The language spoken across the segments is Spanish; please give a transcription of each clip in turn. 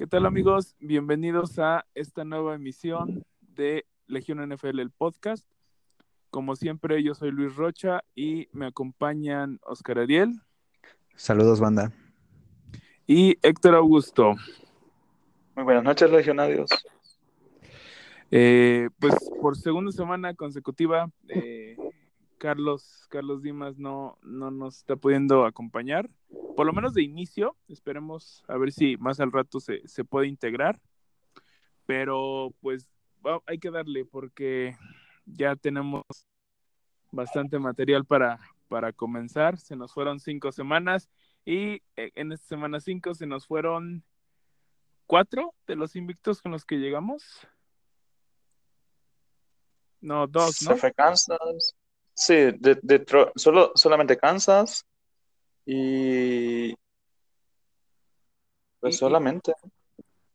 ¿Qué tal amigos? Bienvenidos a esta nueva emisión de Legión NFL, el podcast. Como siempre, yo soy Luis Rocha y me acompañan Oscar Ariel. Saludos, banda. Y Héctor Augusto. Muy buenas noches, legionarios. Eh, pues por segunda semana consecutiva, eh, Carlos, Carlos Dimas no, no nos está pudiendo acompañar, por lo menos de inicio, esperemos a ver si más al rato se, se puede integrar, pero pues hay que darle porque ya tenemos bastante material para, para comenzar, se nos fueron cinco semanas y eh, en esta semana cinco se nos fueron cuatro de los invictos con los que llegamos. No, dos, ¿no? Se fue Kansas. Sí, de, solo, solamente Kansas. Y. Pues solamente.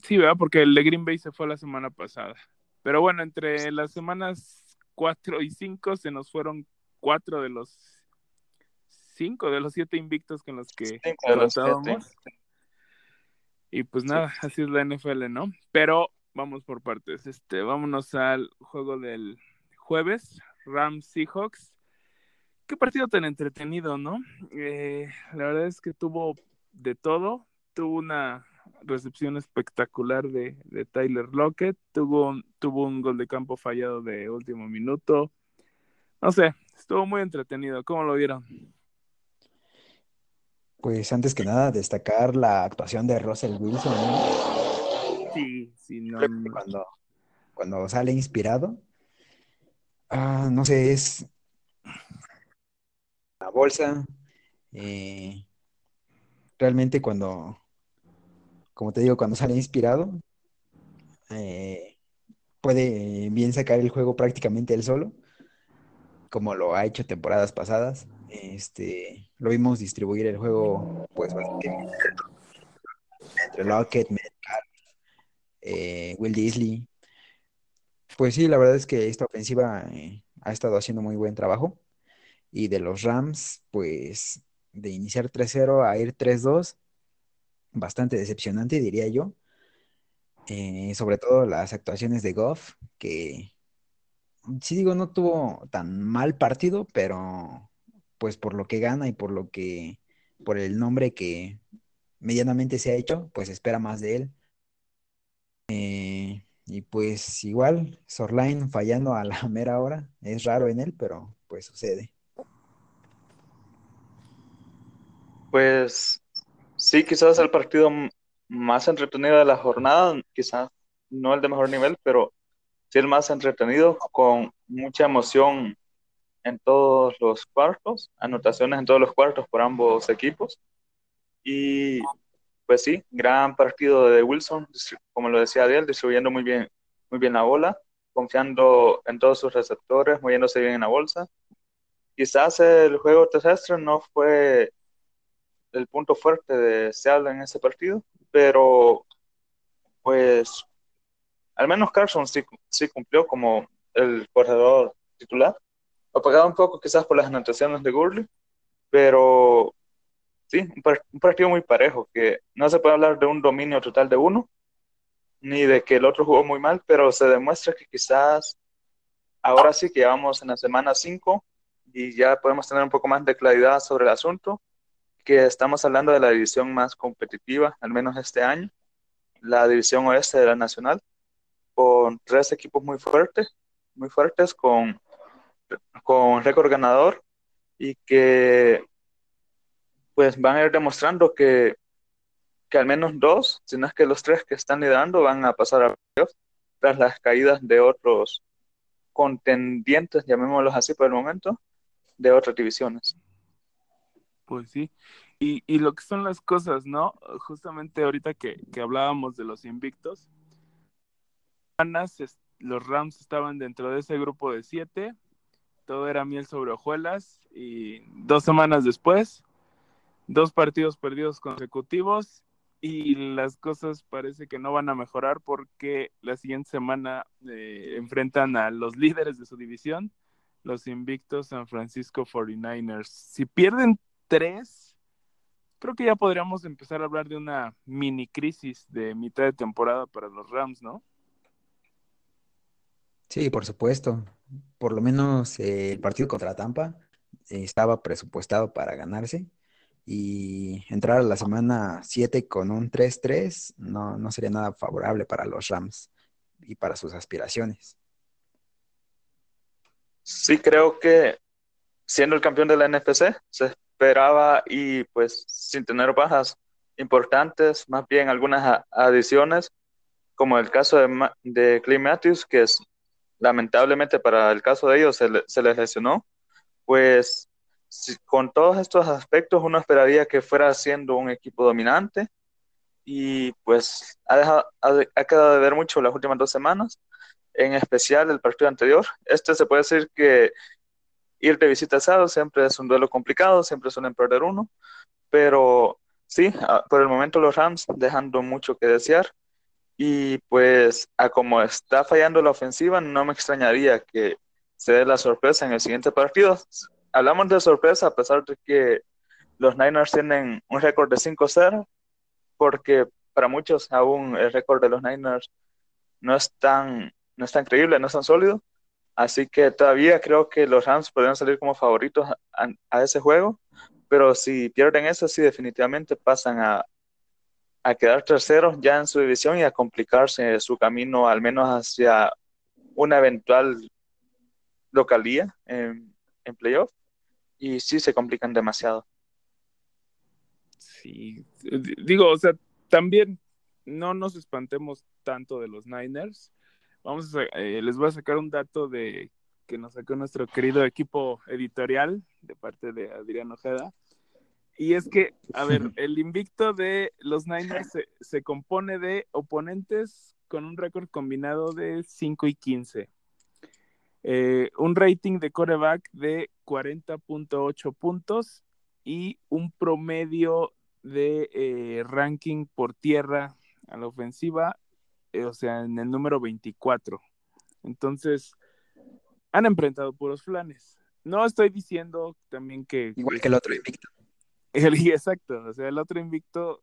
Sí, ¿verdad? Porque el de Green Bay se fue la semana pasada. Pero bueno, entre las semanas 4 y 5 se nos fueron cuatro de los cinco de los siete invictos con los que tratábamos. Y pues nada, así es la NFL, ¿no? Pero vamos por partes. Este, vámonos al juego del jueves, Rams Seahawks. Qué partido tan entretenido, ¿no? Eh, la verdad es que tuvo de todo. Tuvo una recepción espectacular de, Tyler Lockett. Tuvo, tuvo un gol de campo fallado de último minuto. No sé, estuvo muy entretenido. ¿Cómo lo vieron? Pues antes que nada, destacar la actuación de Russell Wilson. Sí, sí, no. Cuando, cuando sale inspirado, Ah, no sé, es la bolsa. Eh, realmente cuando, como te digo, cuando sale inspirado, eh, puede bien sacar el juego prácticamente él solo, como lo ha hecho temporadas pasadas. Este, lo vimos distribuir el juego, pues, entre Lockett, eh, Will Disley, pues sí, la verdad es que esta ofensiva eh, ha estado haciendo muy buen trabajo. Y de los Rams, pues de iniciar 3-0 a ir 3-2, bastante decepcionante, diría yo. Eh, sobre todo las actuaciones de Goff, que sí digo, no tuvo tan mal partido, pero pues por lo que gana y por lo que, por el nombre que medianamente se ha hecho, pues espera más de él. Eh, y pues igual, Sorline fallando a la mera hora, es raro en él, pero pues sucede. Pues sí, quizás el partido más entretenido de la jornada, quizás no el de mejor nivel, pero sí el más entretenido, con mucha emoción en todos los cuartos, anotaciones en todos los cuartos por ambos equipos. Y pues sí, gran partido de Wilson, como lo decía Adiel, distribuyendo muy bien, muy bien la bola, confiando en todos sus receptores, moviéndose bien en la bolsa. Quizás el juego terrestre no fue el punto fuerte de Seattle en ese partido, pero pues al menos Carson sí, sí cumplió como el corredor titular, apagado un poco quizás por las anotaciones de Gurley, pero sí, un, partido muy parejo, que no se puede hablar de un dominio total de uno, ni de que el otro jugó muy mal, pero se demuestra que quizás ahora sí que vamos en la semana 5 y ya podemos tener un poco más de claridad sobre el asunto, que estamos hablando de la división más competitiva, al menos este año, la división oeste de la nacional, con tres equipos muy fuertes, muy fuertes, con, con récord ganador y que pues van a ir demostrando que, que al menos dos, si no es que los tres que están liderando van a pasar a playoffs tras las caídas de otros contendientes, llamémoslos así por el momento, de otras divisiones. Pues sí, y, y lo que son las cosas, ¿no? Justamente ahorita que, que hablábamos de los invictos, los Rams estaban dentro de ese grupo de siete, todo era miel sobre hojuelas, y dos semanas después dos partidos perdidos consecutivos y las cosas parece que no van a mejorar porque la siguiente semana eh, enfrentan a los líderes de su división, los invictos San Francisco 49ers. Si pierden tres, creo que ya podríamos empezar a hablar de una mini crisis de mitad de temporada para los Rams, ¿no? Sí, por supuesto. Por lo menos eh, el partido contra Tampa eh, estaba presupuestado para ganarse y entrar a la semana 7 con un 3-3 no, no sería nada favorable para los Rams y para sus aspiraciones. Sí, creo que siendo el campeón de la NFC, se esperaba y pues sin tener bajas importantes, más bien algunas adiciones, como el caso de, de Clay Matthews, que es lamentablemente para el caso de ellos se, se les lesionó, pues con todos estos aspectos uno esperaría que fuera siendo un equipo dominante y pues ha, dejado, ha, quedado de ver mucho las últimas dos semanas, en especial el partido anterior. Este se puede decir que ir de visita a Seattle siempre es un duelo complicado, siempre suelen perder uno, pero sí, por el momento los Rams dejando mucho que desear y pues a como está fallando la ofensiva, no me extrañaría que se dé la sorpresa en el siguiente partido. Hablamos de sorpresa a pesar de que los Niners tienen un récord de 5-0, porque para muchos aún el récord de los Niners no es tan, no es tan creíble, no es tan sólido. Así que todavía creo que los Rams podrían salir como favoritos a, ese juego, pero si pierden eso, sí, definitivamente pasan a, a quedar terceros ya en su división y a complicarse su camino al menos hacia una eventual localía en, en playoff. Y sí se complican demasiado. Sí, digo, o sea, también no nos espantemos tanto de los Niners Vamos a, eh, les voy a sacar un dato de que nos sacó nuestro querido equipo editorial de parte de Adrián Ojeda. Y es que, a ver, el invicto de los Niners se, compone de oponentes con un récord combinado de 5 y 15. Eh, un rating de coreback de 40.8 puntos y un promedio de eh, ranking por tierra a la ofensiva eh, o sea, en el número 24. Entonces, han enfrentado puros flanes. No estoy diciendo también que... Igual que el otro invicto. exacto, o sea, el otro invicto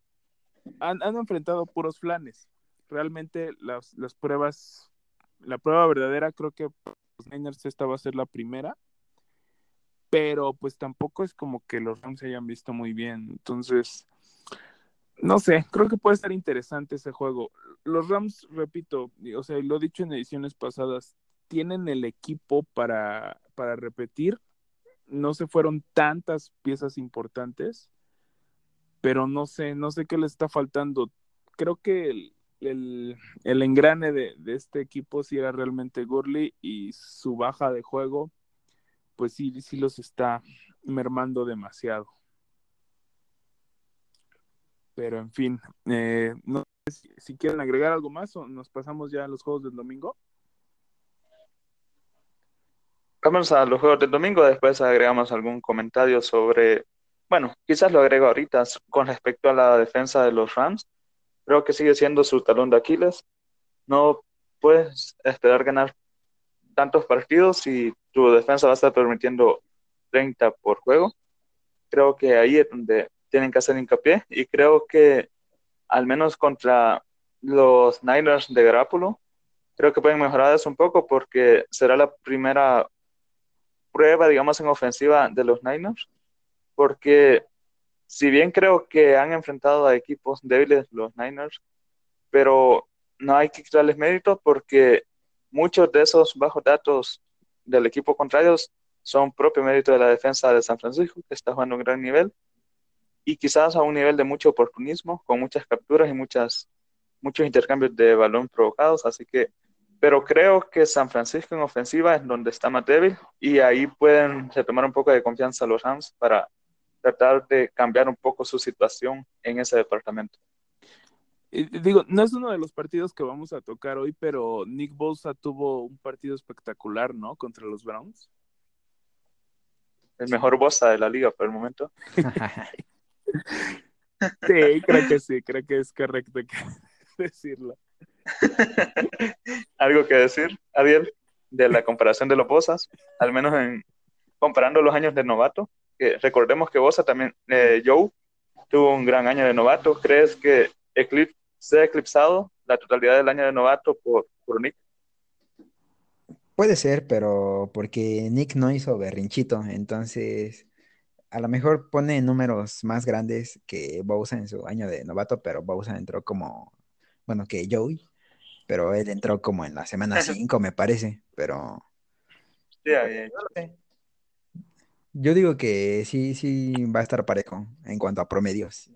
han, enfrentado puros flanes. Realmente las, las, pruebas, la prueba verdadera creo que los Niners esta va a ser la primera, pero pues tampoco es como que los Rams se hayan visto muy bien. Entonces, no sé, creo que puede estar interesante ese juego. Los Rams, repito, o sea, lo he dicho en ediciones pasadas, tienen el equipo para, para repetir. No se fueron tantas piezas importantes, pero no sé, no sé qué le está faltando. Creo que el, el, el engrane de, de, este equipo sí era realmente Gurley y su baja de juego, pues sí, sí los está mermando demasiado. Pero en fin, eh, no sé si, quieren agregar algo más o nos pasamos ya a los juegos del domingo. Vamos a los juegos del domingo, después agregamos algún comentario sobre, bueno, quizás lo agrego ahorita con respecto a la defensa de los Rams. Creo que sigue siendo su talón de Aquiles. No puedes esperar ganar tantos partidos y tu defensa va a estar permitiendo 30 por juego. Creo que ahí es donde tienen que hacer hincapié y creo que al menos contra los Niners de Garápulo, creo que pueden mejorar eso un poco porque será la primera prueba, digamos, en ofensiva de los Niners, porque si bien creo que han enfrentado a equipos débiles los Niners, pero no hay que quitarles mérito porque muchos de esos bajos datos del equipo contrario son propio mérito de la defensa de San Francisco, que está jugando un gran nivel, y quizás a un nivel de mucho oportunismo, con muchas capturas y muchas, muchos intercambios de balón provocados, así que, pero creo que San Francisco en ofensiva es donde está más débil y ahí pueden retomar un poco de confianza los Rams para tratar de cambiar un poco su situación en ese departamento. Digo, no es uno de los partidos que vamos a tocar hoy, pero Nick Bosa tuvo un partido espectacular, ¿no? Contra los Browns. El mejor Bosa de la liga por el momento. Sí, creo que sí, creo que es correcto decirlo. ¿Algo que decir, Ariel, de la comparación de los Bosas? Al menos en comparando los años de novato, recordemos que Bosa también, eh, Joe, tuvo un gran año de novato. ¿Crees que Eclipse se ha eclipsado la totalidad del año de novato por, por Nick? Puede ser, pero porque Nick no hizo berrinchito, entonces a lo mejor pone números más grandes que Bowser en su año de novato, pero Bowser entró como, bueno, que Joey, pero él entró como en la semana 5, me parece, pero... Yo digo que sí, sí va a estar parejo en cuanto a promedios,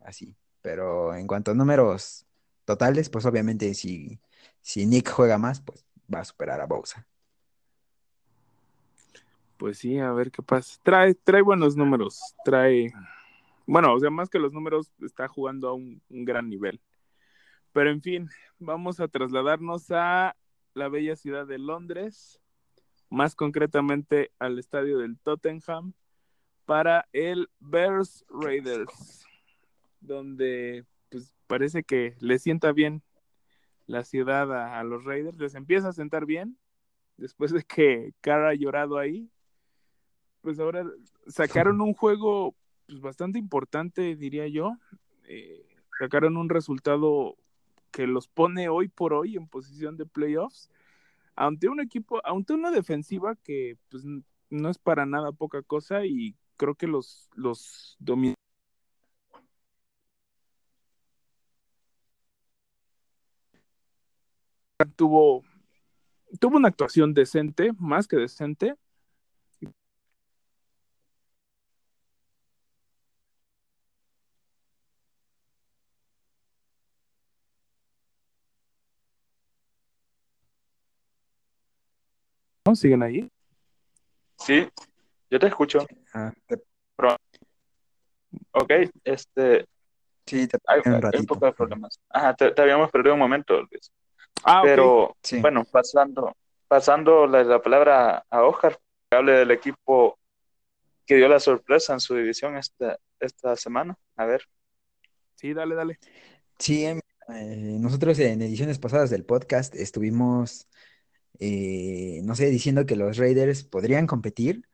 así, pero en cuanto a números totales, pues obviamente si, si Nick juega más, pues va a superar a Bowser. Pues sí, a ver qué pasa. Trae, trae buenos números, trae, bueno, o sea, más que los números, está jugando a un, gran nivel. Pero en fin, vamos a trasladarnos a la bella ciudad de Londres, más concretamente al estadio del Tottenham, para el Bears Raiders, donde pues parece que le sienta bien la ciudad a, los Raiders, les empieza a sentar bien, después de que Cara ha llorado ahí, pues ahora sacaron un juego pues, bastante importante, diría yo, eh, sacaron un resultado que los pone hoy por hoy en posición de playoffs, ante un equipo, ante una defensiva que pues no es para nada poca cosa y creo que los, los tuvo, tuvo una actuación decente, más que decente. ¿Siguen ahí? Sí, yo te escucho. Ah, ok, este. Sí, te hay, un, poco de problemas. Ajá, te, habíamos perdido un momento, Luis. Ah, Pero bueno, pasando, pasando la, palabra a Oscar, que hable del equipo que dio la sorpresa en su división esta, esta semana. A ver. Sí, dale, dale. Sí, eh, nosotros en ediciones pasadas del podcast estuvimos, eh, no sé, diciendo que los Raiders podrían competir.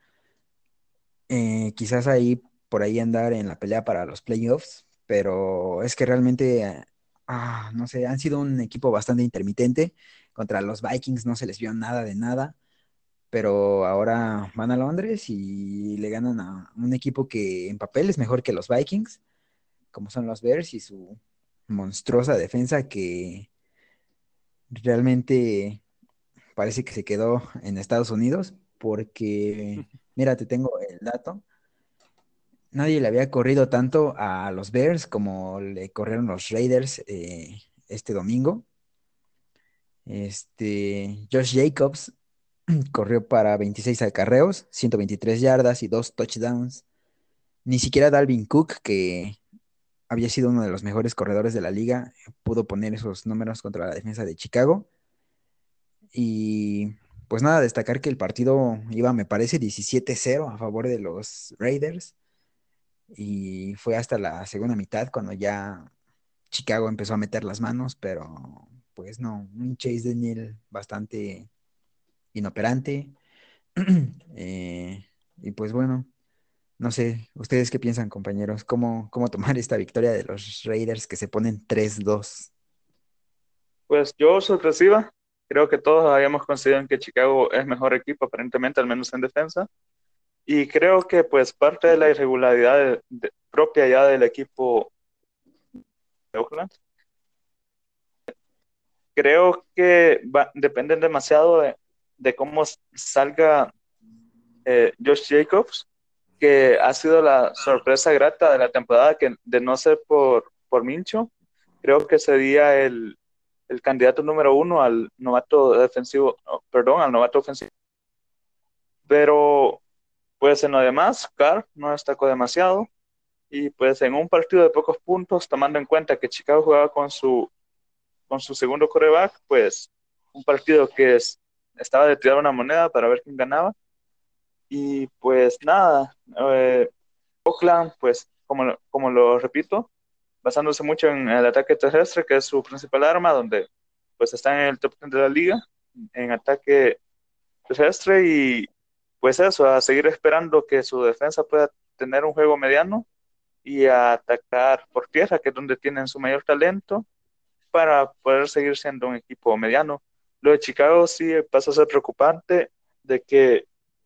Eh, quizás ahí, por ahí andar en la pelea para los playoffs, pero es que realmente ah, no sé, han sido un equipo bastante intermitente. Contra los Vikings no se les vio nada de nada, pero ahora van a Londres y le ganan a un equipo que en papel es mejor que los Vikings, como son los Bears y su monstruosa defensa que realmente parece que se quedó en Estados Unidos porque, mira, te tengo el dato nadie le había corrido tanto a los Bears como le corrieron los Raiders eh, este domingo. Este, Josh Jacobs corrió para 26 acarreos, 123 yardas y dos touchdowns. Ni siquiera Dalvin Cook, que había sido uno de los mejores corredores de la liga, pudo poner esos números contra la defensa de Chicago. Y pues nada, destacar que el partido iba, me parece, 17-0 a favor de los Raiders y fue hasta la segunda mitad cuando ya Chicago empezó a meter las manos, pero pues no, un Chase Daniel bastante inoperante. Eh, y pues bueno, no sé, ¿ustedes qué piensan, compañeros? ¿Cómo, cómo tomar esta victoria de los Raiders que se ponen 3-2? Pues yo sorpresiva. Creo que todos habíamos considerado que Chicago es mejor equipo, aparentemente, al menos en defensa. Y creo que pues parte de la irregularidad propia ya del equipo de Oakland, creo que dependen demasiado de, cómo salga eh, Josh Jacobs, que ha sido la sorpresa grata de la temporada, que de no ser por, por Mincho, creo que sería el, el candidato número uno al novato defensivo, perdón, al novato ofensivo. Pero pues en lo demás, Carr no destacó demasiado. Y pues en un partido de pocos puntos, tomando en cuenta que Chicago jugaba con su, con su segundo coreback, pues un partido que es, estaba de tirar una moneda para ver quién ganaba. Y pues nada, eh, Oakland, pues como, como lo repito, basándose mucho en el ataque terrestre, que es su principal arma, donde pues está en el top 10 de la liga, en ataque terrestre y pues eso, a seguir esperando que su defensa pueda tener un juego mediano y a atacar por tierra, que es donde tienen su mayor talento, para poder seguir siendo un equipo mediano. Lo de Chicago sí pasa a ser preocupante de que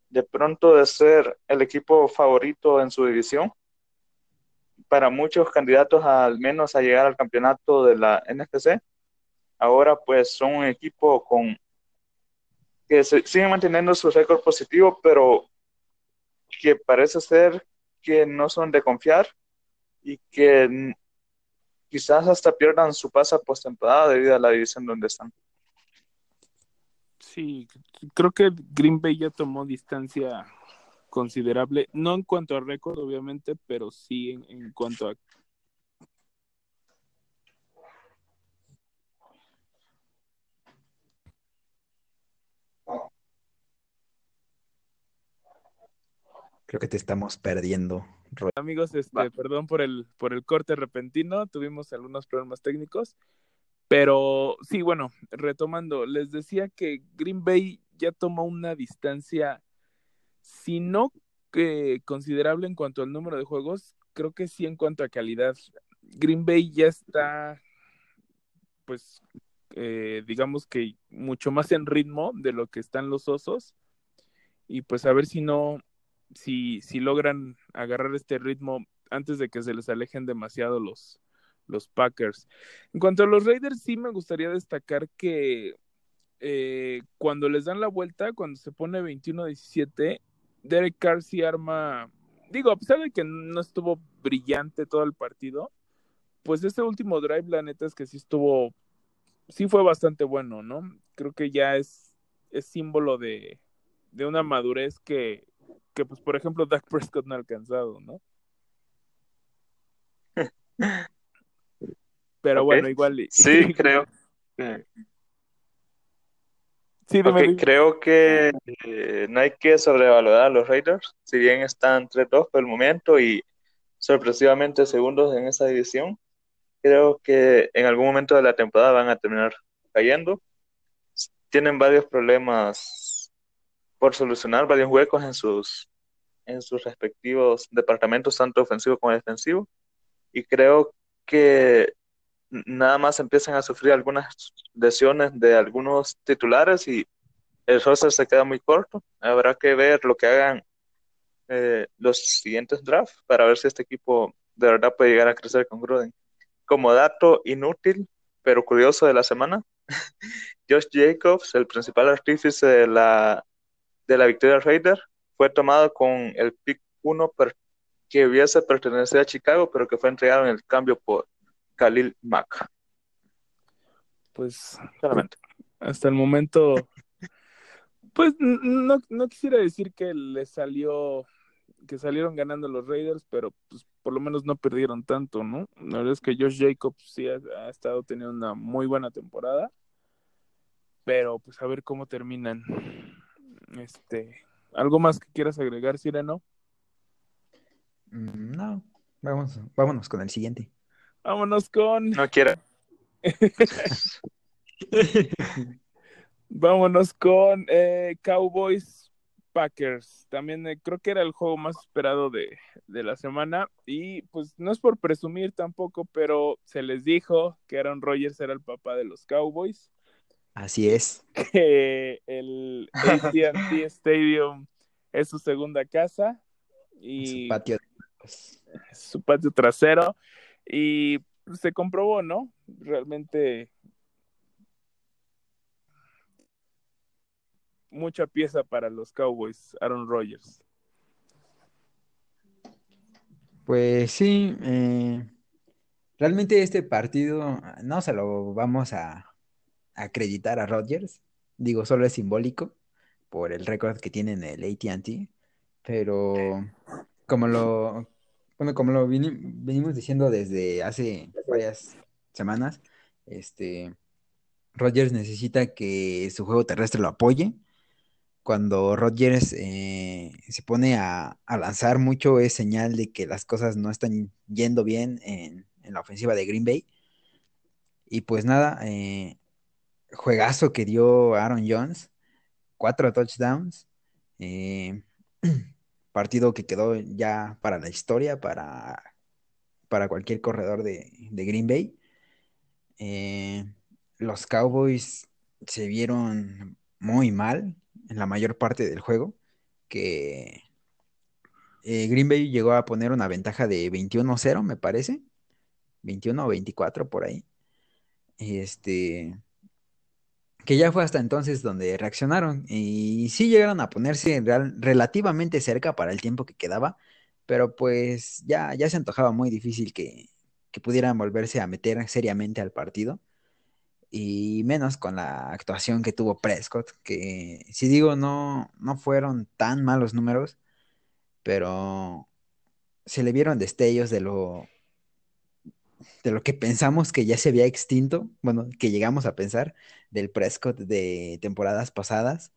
de pronto de ser el equipo favorito en su división, para muchos candidatos al menos a llegar al campeonato de la NFC, ahora pues son un equipo con que se, siguen manteniendo su récord positivo, pero que parece ser que no son de confiar y que quizás hasta pierdan su pasa postemporada debido a la división donde están. Sí, creo que Green Bay ya tomó distancia considerable, no en cuanto a récord, obviamente, pero sí en cuanto a Creo que te estamos perdiendo. Amigos, este, perdón por el, por el corte repentino, tuvimos algunos problemas técnicos, pero sí, bueno, retomando, les decía que Green Bay ya tomó una distancia, si no considerable en cuanto al número de juegos, creo que sí en cuanto a calidad. Green Bay ya está, pues, eh, digamos que mucho más en ritmo de lo que están los osos. Y pues a ver si no, si, si logran agarrar este ritmo antes de que se les alejen demasiado los, los Packers. En cuanto a los Raiders, sí me gustaría destacar que eh, cuando les dan la vuelta, cuando se pone 21-17, Derek Carr sí arma, digo, a pesar de que no estuvo brillante todo el partido, pues este último drive, la neta es que sí estuvo, sí fue bastante bueno, ¿no? Creo que ya es, es símbolo de, de una madurez que, que, pues, por ejemplo, Dak Prescott no ha alcanzado, ¿no? Pero bueno, igual. Sí, creo. Sí, creo que eh, no hay que sobrevalorar a los Raiders, si bien están 3-2 por el momento y sorpresivamente segundos en esa división, creo que en algún momento de la temporada van a terminar cayendo. Tienen varios problemas por solucionar, varios huecos en sus, en sus respectivos departamentos, tanto ofensivo como defensivo, y creo que nada más empiezan a sufrir algunas lesiones de algunos titulares y el roster se queda muy corto. Habrá que ver lo que hagan eh, los siguientes drafts para ver si este equipo de verdad puede llegar a crecer con Gruden. Como dato inútil, pero curioso de la semana, Josh Jacobs, el principal artífice de la, de la victoria Raider, fue tomado con el pick 1 que hubiese pertenecido a Chicago, pero que fue entregado en el cambio por Khalil Mack. Pues hasta el momento, pues no, no quisiera decir que le salió, que salieron ganando los Raiders, pero pues por lo menos no perdieron tanto, ¿no? La verdad es que Josh Jacobs sí ha, ha estado teniendo una muy buena temporada, pero pues a ver cómo terminan. Este, ¿algo más que quieras agregar, Sireno? Mm, no, vamos, vámonos con el siguiente. Vámonos con. No quiero. Vámonos con eh, Cowboys Packers. También eh, creo que era el juego más esperado de, de, la semana. Y pues no es por presumir tampoco, pero se les dijo que Aaron Rodgers era el papá de los Cowboys. Así es. Que el ATT Stadium es su segunda casa. Y su patio. Su patio trasero. Y se comprobó, ¿no? Realmente mucha pieza para los Cowboys, Aaron Rodgers. Pues sí, eh, realmente este partido no se lo vamos a acreditar a Rodgers, digo, solo es simbólico por el récord que tiene en el ATT, pero como lo, bueno, como lo venimos diciendo desde hace varias semanas, este, Rodgers necesita que su juego terrestre lo apoye. Cuando Rodgers eh, se pone a, lanzar mucho es señal de que las cosas no están yendo bien en, la ofensiva de Green Bay. Y pues nada, eh, juegazo que dio Aaron Jones, cuatro touchdowns. Eh, partido que quedó ya para la historia, para para cualquier corredor de, Green Bay. Eh, los Cowboys se vieron muy mal en la mayor parte del juego, que eh, Green Bay llegó a poner una ventaja de 21-0, me parece, 21 o 24 por ahí. Este, que ya fue hasta entonces donde reaccionaron y sí llegaron a ponerse relativamente cerca para el tiempo que quedaba, pero pues ya, ya se antojaba muy difícil que, que pudieran volverse a meter seriamente al partido y menos con la actuación que tuvo Prescott, que si digo no, no fueron tan malos números, pero se le vieron destellos de lo de lo que pensamos que ya se había extinto, bueno, que llegamos a pensar del Prescott de temporadas pasadas,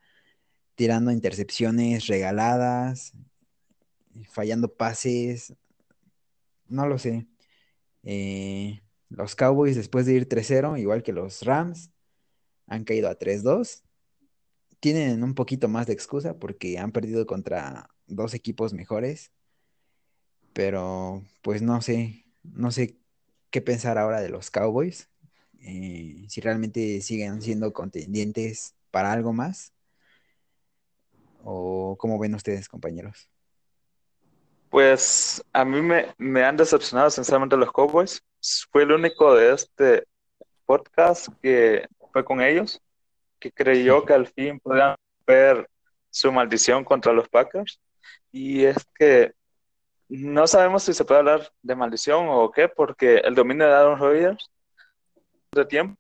tirando intercepciones regaladas, fallando pases, no lo sé. Eh, los Cowboys, después de ir 3-0, igual que los Rams, han caído a 3-2. Tienen un poquito más de excusa porque han perdido contra dos equipos mejores. Pero, pues no sé, no sé qué pensar ahora de los Cowboys. Eh, si realmente siguen siendo contendientes para algo más. ¿O cómo ven ustedes, compañeros? Pues a mí me, me han decepcionado sinceramente los Cowboys fue el único de este podcast que fue con ellos, que creyó que al fin podían ver su maldición contra los Packers. Y es que no sabemos si se puede hablar de maldición o qué, porque el dominio de Aaron Rodgers de tiempo,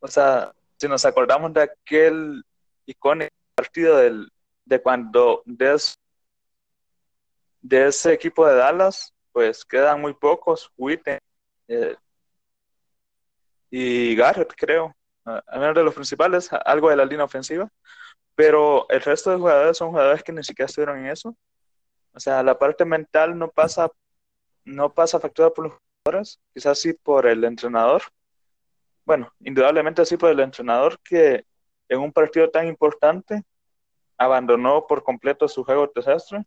o sea, si nos acordamos de aquel icónico partido del, de cuando de, ese equipo de Dallas, pues quedan muy pocos, Witten, eh, y Garrett, creo, a menos de los principales, algo de la línea ofensiva, pero el resto de jugadores son jugadores que ni siquiera estuvieron en eso. O sea, la parte mental no pasa, no pasa factura por los jugadores, quizás sí por el entrenador. Bueno, indudablemente sí por el entrenador que en un partido tan importante abandonó por completo su juego terrestre.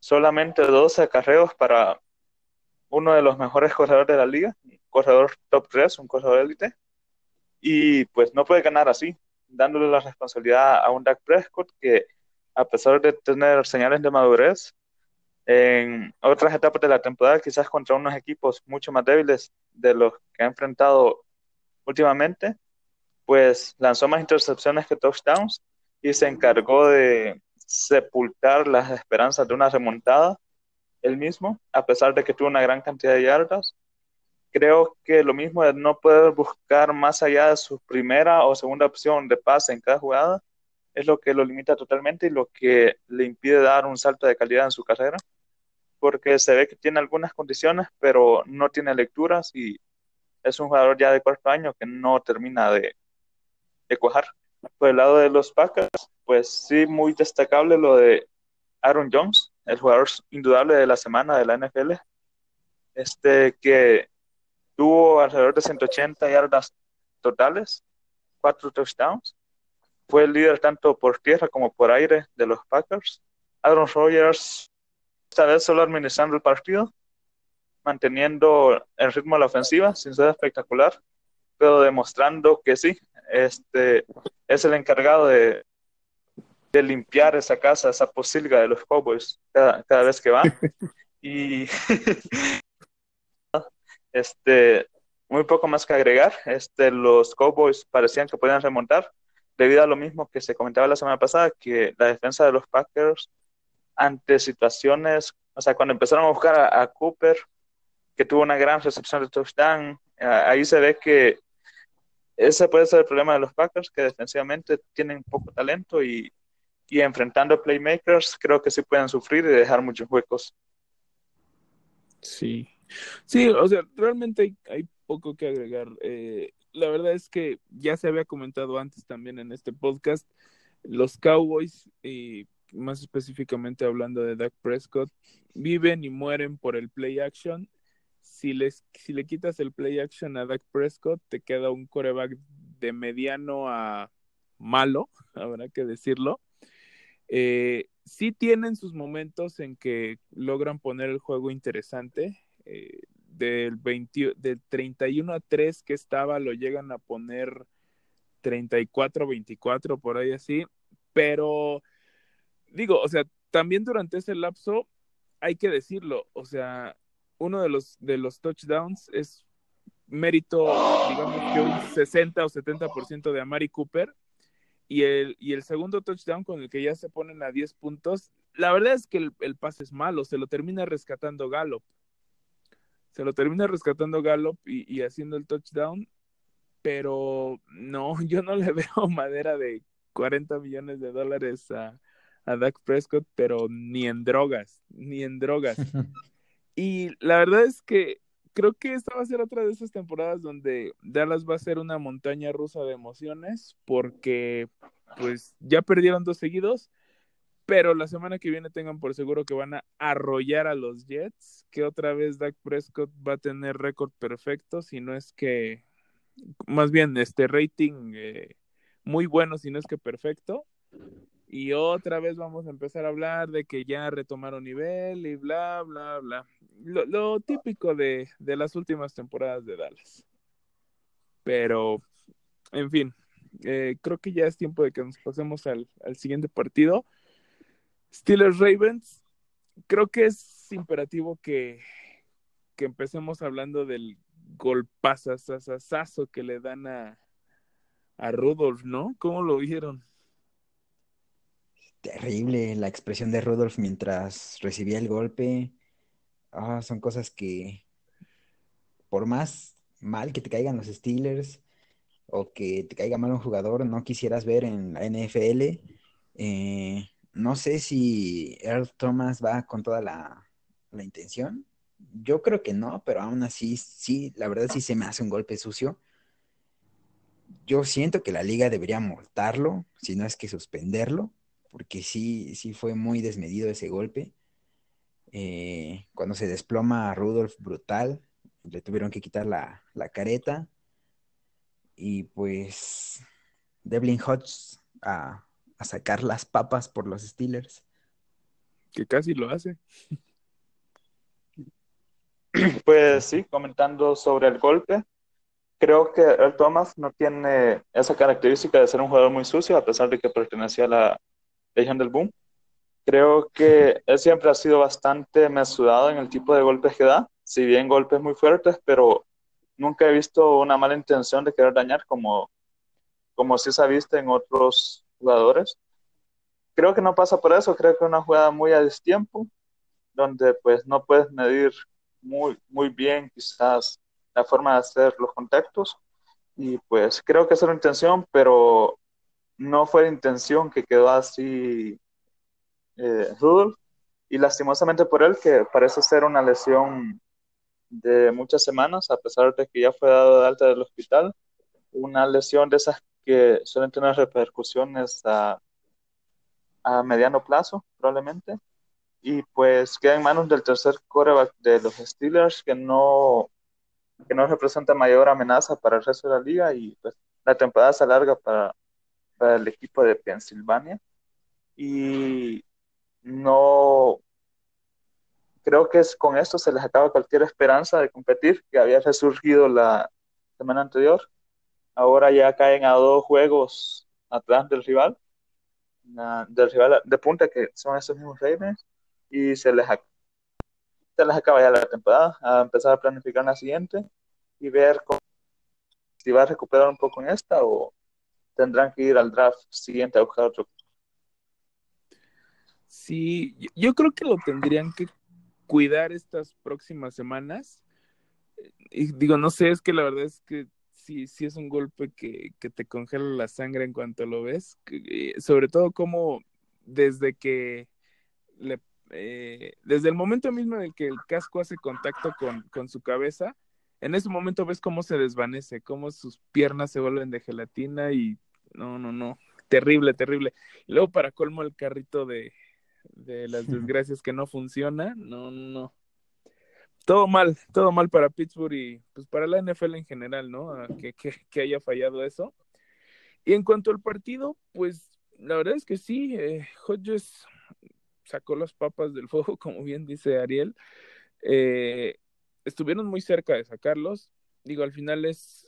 Solamente 12 acarreos para uno de los mejores corredores de la liga, un corredor top 3, un corredor élite, y pues no puede ganar así, dándole la responsabilidad a un Dak Prescott que a pesar de tener señales de madurez, en otras etapas de la temporada, quizás contra unos equipos mucho más débiles de los que ha enfrentado últimamente, pues lanzó más intercepciones que touchdowns y se encargó de sepultar las esperanzas de una remontada él mismo, a pesar de que tuvo una gran cantidad de yardas. Creo que lo mismo de no poder buscar más allá de su primera o segunda opción de pase en cada jugada es lo que lo limita totalmente y lo que le impide dar un salto de calidad en su carrera, porque se ve que tiene algunas condiciones, pero no tiene lecturas y es un jugador ya de cuarto año que no termina de, de cuajar. Por el lado de los Packers, pues sí, muy destacable lo de Aaron Jones, el jugador indudable de la semana de la NFL, este que tuvo alrededor de 180 yardas totales, cuatro touchdowns, fue el líder tanto por tierra como por aire de los Packers. Aaron Rodgers, esta vez solo administrando el partido, manteniendo el ritmo de la ofensiva, sin ser espectacular, pero demostrando que sí, este es el encargado de de limpiar esa casa, esa posilga de los Cowboys cada, vez que va. y este, muy poco más que agregar. Este, los Cowboys parecían que podían remontar debido a lo mismo que se comentaba la semana pasada, que la defensa de los Packers ante situaciones, o sea, cuando empezaron a buscar a, Cooper, que tuvo una gran recepción de touchdown, ahí se ve que ese puede ser el problema de los Packers, que defensivamente tienen poco talento y y enfrentando playmakers creo que sí pueden sufrir y dejar muchos huecos. Sí, sí, o sea, realmente hay, poco que agregar. Eh, la verdad es que ya se había comentado antes también en este podcast, los Cowboys, y más específicamente hablando de Dak Prescott, viven y mueren por el play action. Si, les, si le quitas el play action a Dak Prescott, te queda un coreback de mediano a malo, habrá que decirlo. Eh, sí tienen sus momentos en que logran poner el juego interesante. Eh, del, 20, del 31 a 3 que estaba, lo llegan a poner 34, 24, por ahí así. Pero, digo, o sea, también durante ese lapso, hay que decirlo, o sea, uno de los, de los touchdowns es mérito, digamos que un 60 o 70% de Amari Cooper. Y el, y el segundo touchdown con el que ya se ponen a 10 puntos, la verdad es que el, pase es malo, se lo termina rescatando Gallup. Se lo termina rescatando Gallup y, y haciendo el touchdown, pero no, yo no le veo madera de 40 millones de dólares a, a Dak Prescott, pero ni en drogas, ni en drogas. y la verdad es que creo que esta va a ser otra de esas temporadas donde Dallas va a ser una montaña rusa de emociones, porque pues ya perdieron dos seguidos, pero la semana que viene tengan por seguro que van a arrollar a los Jets, que otra vez Dak Prescott va a tener récord perfecto, si no es que, más bien, este rating eh, muy bueno, si no es que perfecto. Y otra vez vamos a empezar a hablar de que ya retomaron nivel y bla, bla, bla. Lo, típico de, de, las últimas temporadas de Dallas. Pero, en fin, eh, creo que ya es tiempo de que nos pasemos al, al siguiente partido. Steelers Ravens, creo que es imperativo que, que empecemos hablando del golpazazazazo que le dan a, a Rudolph, ¿no? ¿Cómo lo vieron? Terrible la expresión de Rudolph mientras recibía el golpe. Ah, son cosas que, por más mal que te caigan los Steelers o que te caiga mal un jugador, no quisieras ver en la NFL. Eh, no sé si Earl Thomas va con toda la, la, intención. Yo creo que no, pero aún así, sí, la verdad sí se me hace un golpe sucio. Yo siento que la liga debería multarlo, si no es que suspenderlo porque sí, sí fue muy desmedido ese golpe. Eh, cuando se desploma a Rudolf brutal, le tuvieron que quitar la, careta. Y pues Devlin Hodge a, a, sacar las papas por los Steelers. Que casi lo hace. Pues sí, comentando sobre el golpe, creo que el Thomas no tiene esa característica de ser un jugador muy sucio, a pesar de que pertenecía a la Legion del Boom. Creo que él siempre ha sido bastante mesurado en el tipo de golpes que da, si bien golpes muy fuertes, pero nunca he visto una mala intención de querer dañar como, como si se ha visto en otros jugadores. Creo que no pasa por eso, creo que es una jugada muy a destiempo, donde pues no puedes medir muy, muy bien quizás la forma de hacer los contactos y pues creo que es una intención, pero no fue de intención que quedó así eh, Rudolph y lastimosamente por él que parece ser una lesión de muchas semanas a pesar de que ya fue dado de alta del hospital una lesión de esas que suelen tener repercusiones a, a mediano plazo probablemente y pues queda en manos del tercer coreback de los Steelers que no que no representa mayor amenaza para el resto de la liga y pues la temporada se alarga para para el equipo de Pensilvania y no creo que es, con esto se les acaba cualquier esperanza de competir que había resurgido la semana anterior. Ahora ya caen a dos juegos atrás del rival, del rival de punta que son esos mismos Ravens y se les, se les acaba ya la temporada, a empezar a planificar la siguiente y ver si va a recuperar un poco en esta o tendrán que ir al draft siguiente a buscar otro. Sí, yo creo que lo tendrían que cuidar estas próximas semanas. Y digo, no sé, es que la verdad es que sí, sí es un golpe que, que te congela la sangre en cuanto lo ves. Eh, sobre todo como desde que le, eh, desde el momento mismo en el que el casco hace contacto con, con su cabeza, en ese momento ves cómo se desvanece, cómo sus piernas se vuelven de gelatina y no, no, no, terrible, terrible. Y luego para colmo el carrito de, de las desgracias que no funciona, no, no, no. Todo mal, todo mal para Pittsburgh y pues para la NFL en general, ¿no? Ah, que, que, que haya fallado eso. Y en cuanto al partido, pues la verdad es que sí, eh, Hodges sacó las papas del fuego, como bien dice Ariel. Eh, estuvieron muy cerca de sacarlos. Digo, al final es,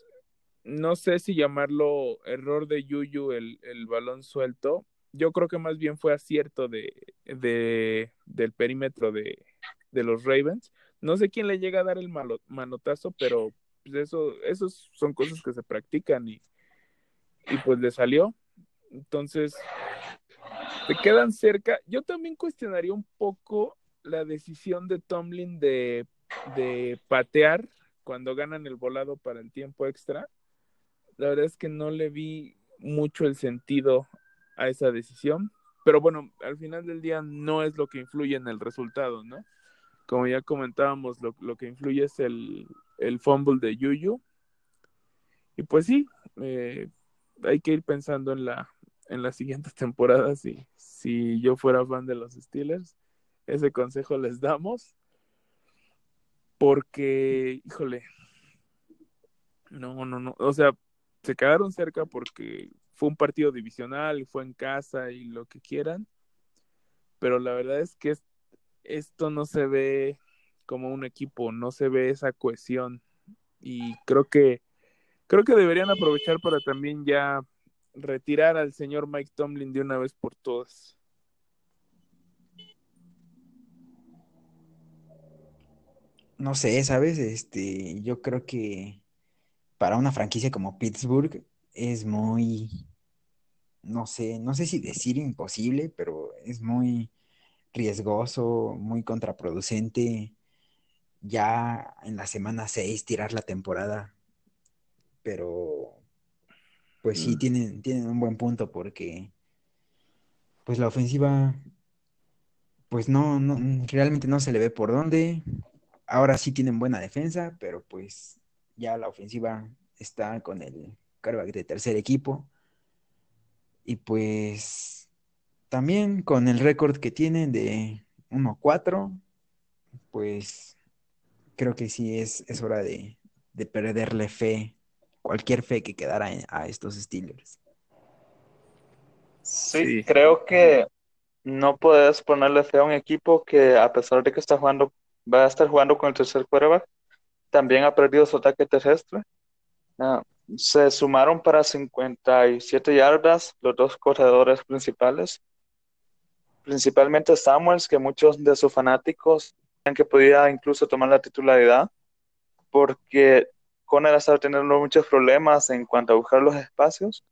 no sé si llamarlo error de Yuyu el, el balón suelto. Yo creo que más bien fue acierto de, de del perímetro de, de, los Ravens. No sé quién le llega a dar el manotazo, pero pues eso, esos son cosas que se practican y, y pues le salió. Entonces, se quedan cerca. Yo también cuestionaría un poco la decisión de Tomlin de, de patear cuando ganan el volado para el tiempo extra. La verdad es que no le vi mucho el sentido a esa decisión. Pero bueno, al final del día no es lo que influye en el resultado, ¿no? Como ya comentábamos, lo, lo que influye es el, el fumble de Yuyu. Y pues sí, eh, hay que ir pensando en la, en las siguientes temporadas y si yo fuera fan de los Steelers, ese consejo les damos. Porque, híjole, no, no, no, o sea, se quedaron cerca porque fue un partido divisional, fue en casa y lo que quieran, pero la verdad es que esto no se ve como un equipo, no se ve esa cohesión y creo que creo que deberían aprovechar para también ya retirar al señor Mike Tomlin de una vez por todas. No sé, ¿sabes? Este, yo creo que para una franquicia como Pittsburgh es muy, no sé, no sé si decir imposible, pero es muy riesgoso, muy contraproducente ya en la semana 6 tirar la temporada. Pero pues sí, mm. tienen, tienen un buen punto porque pues la ofensiva pues no, no, realmente no se le ve por dónde. Ahora sí tienen buena defensa, pero pues ya la ofensiva está con el quarterback de tercer equipo. Y pues también con el récord que tienen de 1-4, pues creo que sí es, es hora de, de, perderle fe, cualquier fe que quedara a estos Steelers. Sí, creo que no puedes ponerle fe a un equipo que a pesar de que está jugando, va a estar jugando con el tercer quarterback, también ha perdido su ataque terrestre. Ah, se sumaron para 57 yardas los dos corredores principales, principalmente Samuels, que muchos de sus fanáticos que podía incluso tomar la titularidad, porque Conner ha estado teniendo muchos problemas en cuanto a buscar los espacios.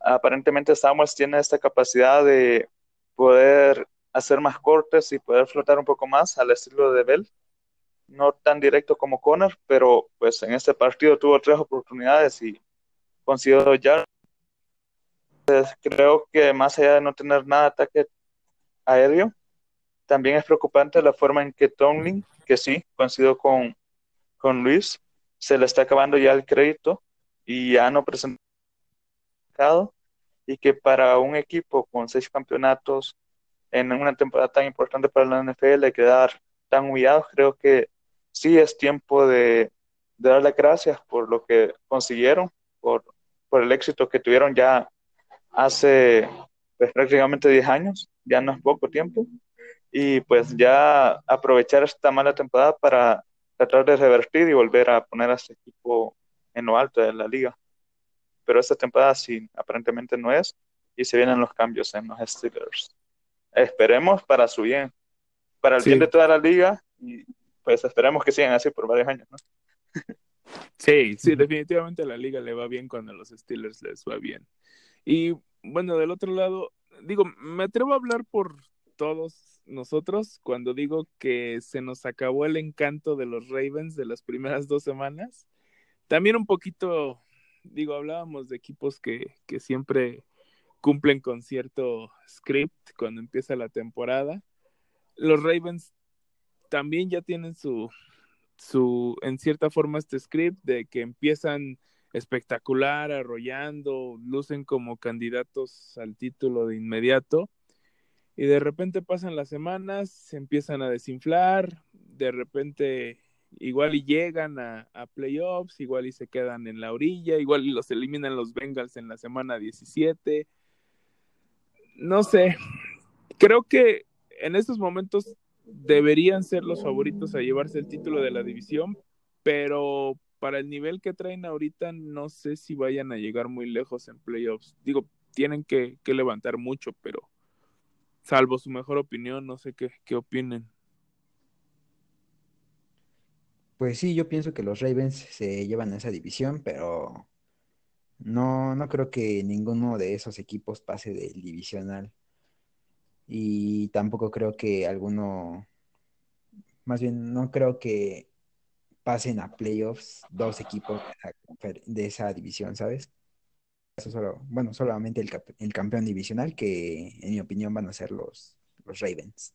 Aparentemente Samuels tiene esta capacidad de poder hacer más cortes y poder flotar un poco más al estilo de Bell. No tan directo como Conner, pero pues en este partido tuvo tres oportunidades y consiguió ya. creo que más allá de no tener nada de ataque aéreo, también es preocupante la forma en que Tomlin, que sí, coincido con, con Luis, se le está acabando ya el crédito y ya no presentado y que para un equipo con seis campeonatos en una temporada tan importante para la NFL quedar tan humillados, creo que sí es tiempo de, de darle gracias por lo que consiguieron, por, por el éxito que tuvieron ya hace pues, prácticamente 10 años, ya no es poco tiempo, y pues ya aprovechar esta mala temporada para tratar de revertir y volver a poner a este equipo en lo alto de la liga. Pero esta temporada sí, aparentemente no es, y se vienen los cambios en los Steelers. Esperemos para su bien, para el bien de toda la liga, y pues esperemos que sigan así por varios años, ¿no? Sí, sí, definitivamente a la liga le va bien cuando a los Steelers les va bien. Y bueno, del otro lado, digo, me atrevo a hablar por todos nosotros cuando digo que se nos acabó el encanto de los Ravens de las primeras dos semanas. También un poquito, digo, hablábamos de equipos que, que siempre cumplen con cierto script cuando empieza la temporada. Los Ravens también ya tienen su, su, en cierta forma, este script de que empiezan espectacular, arrollando, lucen como candidatos al título de inmediato y de repente pasan las semanas, se empiezan a desinflar, de repente igual y llegan a, playoffs, igual y se quedan en la orilla, igual y los eliminan los Bengals en la semana 17. No sé, creo que en estos momentos deberían ser los favoritos a llevarse el título de la división, pero para el nivel que traen ahorita no sé si vayan a llegar muy lejos en playoffs. Digo, tienen que, levantar mucho, pero salvo su mejor opinión, no sé qué, qué opinen. Pues sí, yo pienso que los Ravens se llevan a esa división, pero no, no creo que ninguno de esos equipos pase del divisional. Y tampoco creo que alguno, más bien no creo que pasen a playoffs dos equipos de esa, división, ¿sabes? Eso solo, bueno, solamente el, campeón divisional, que en mi opinión van a ser los, los Ravens.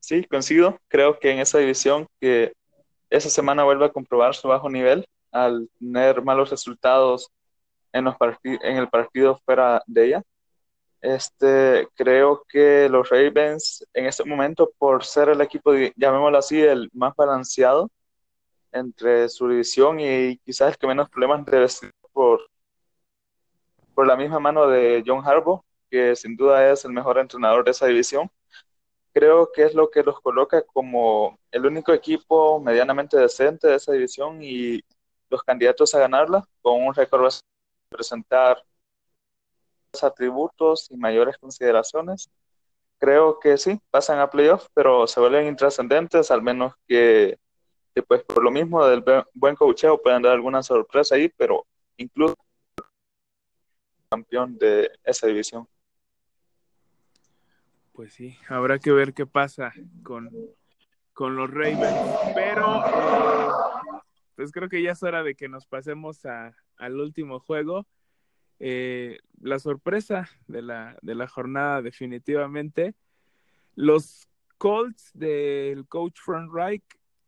Sí, coincido. Creo que en esa división que esa semana vuelve a comprobar su bajo nivel al tener malos resultados en, los en el partido fuera de ella. Este, creo que los Ravens en este momento, por ser el equipo, llamémoslo así, el más balanceado entre su división y quizás el que menos problemas debe ser por, por la misma mano de John Harbaugh, que sin duda es el mejor entrenador de esa división. Creo que es lo que los coloca como el único equipo medianamente decente de esa división y los candidatos a ganarla con un récord presentar atributos y mayores consideraciones. Creo que sí, pasan a playoffs, pero se vuelven intrascendentes, al menos que, pues por lo mismo del buen coacheo pueden dar alguna sorpresa ahí, pero incluso campeón de esa división. Pues sí, habrá que ver qué pasa con, con los Ravens, pero eh, pues creo que ya es hora de que nos pasemos a, al último juego. Eh, la sorpresa de la, de la jornada definitivamente. Los Colts del coach Frank Reich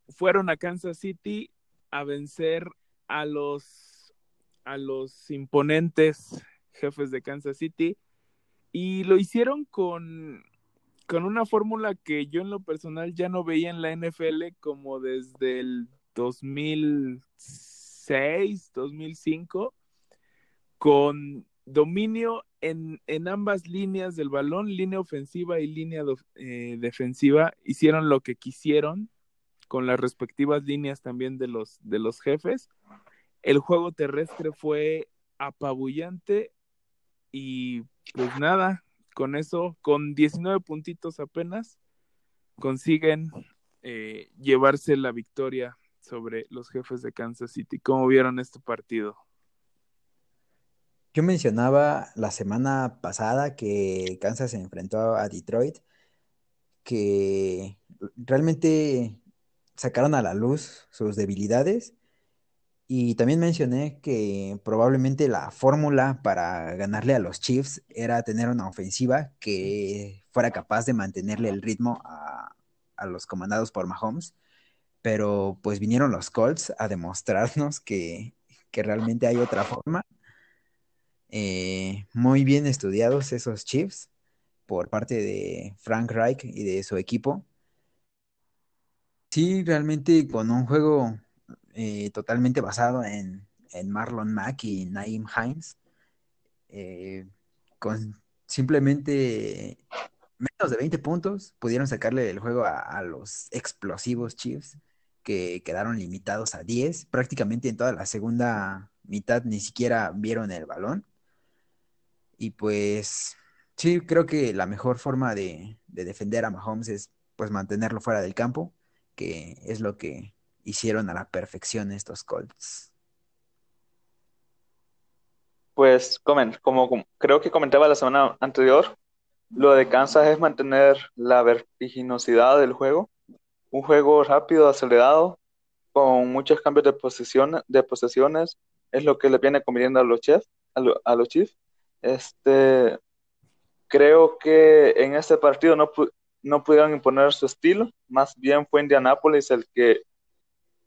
fueron a Kansas City a vencer a los, a los imponentes jefes de Kansas City y lo hicieron con, con una fórmula que yo en lo personal ya no veía en la NFL como desde el 2006, 2005 con dominio en, ambas líneas del balón, línea ofensiva y línea eh, defensiva, hicieron lo que quisieron con las respectivas líneas también de los, de los jefes. El juego terrestre fue apabullante y pues nada, con eso, con 19 puntitos apenas, consiguen eh, llevarse la victoria sobre los jefes de Kansas City. ¿Cómo vieron este partido? Yo mencionaba la semana pasada que Kansas se enfrentó a Detroit, que realmente sacaron a la luz sus debilidades y también mencioné que probablemente la fórmula para ganarle a los Chiefs era tener una ofensiva que fuera capaz de mantenerle el ritmo a, los comandados por Mahomes, pero pues vinieron los Colts a demostrarnos que, que realmente hay otra forma eh, muy bien estudiados esos Chiefs por parte de Frank Reich y de su equipo. Sí, realmente con un juego eh, totalmente basado en, Marlon Mack y Naim Hines, eh, con simplemente menos de 20 puntos pudieron sacarle el juego a, a, los explosivos Chiefs que quedaron limitados a 10. Prácticamente en toda la segunda mitad ni siquiera vieron el balón. Y pues sí, creo que la mejor forma de, defender a Mahomes es pues mantenerlo fuera del campo, que es lo que hicieron a la perfección estos Colts. Pues como, creo que comentaba la semana anterior, lo de Kansas es mantener la vertiginosidad del juego, un juego rápido, acelerado, con muchos cambios de, posición, de posesiones, es lo que le viene conveniendo a los, chefs, a los Chiefs. Este, creo que en este partido no, no pudieron imponer su estilo, más bien fue Indianapolis el que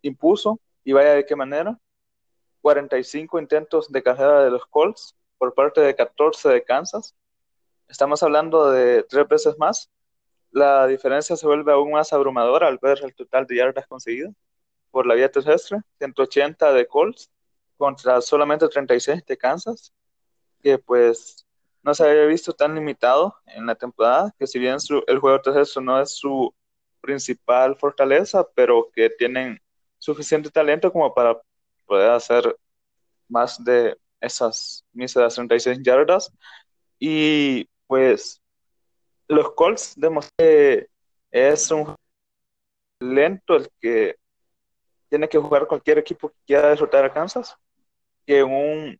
impuso, y vaya de qué manera. 45 intentos de carrera de los Colts por parte de 14 de Kansas. Estamos hablando de tres veces más. La diferencia se vuelve aún más abrumadora al ver el total de yardas conseguidas por la vía terrestre, 180 de Colts contra solamente 36 de Kansas que pues no se había visto tan limitado en la temporada, que si bien el juego terrestre no es su principal fortaleza, pero que tienen suficiente talento como para poder hacer más de esas míseras 36 yardas. Y pues los Colts demostraron que es un lento el que tiene que jugar cualquier equipo que quiera derrotar a Kansas, que un,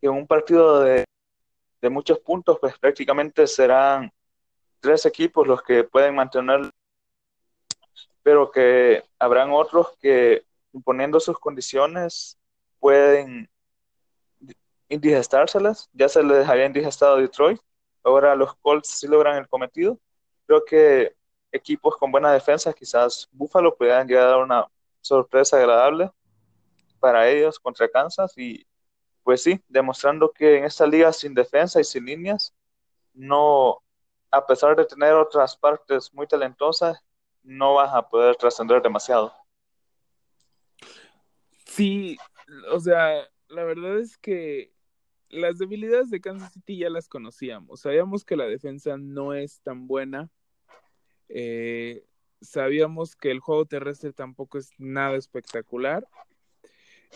que un partido de, de muchos puntos, pues prácticamente serán tres equipos los que pueden mantener, pero que habrán otros que imponiendo sus condiciones pueden indigestárselas. Ya se les había indigestado Detroit, ahora los Colts sí logran el cometido. Creo que equipos con buena defensa, quizás Buffalo puedan llegar a una sorpresa agradable para ellos contra Kansas y pues sí, demostrando que en esta liga sin defensa y sin líneas, no, a pesar de tener otras partes muy talentosas, no vas a poder trascender demasiado. Sí, o sea, la verdad es que las debilidades de Kansas City ya las conocíamos. Sabíamos que la defensa no es tan buena. Eh, sabíamos que el juego terrestre tampoco es nada espectacular.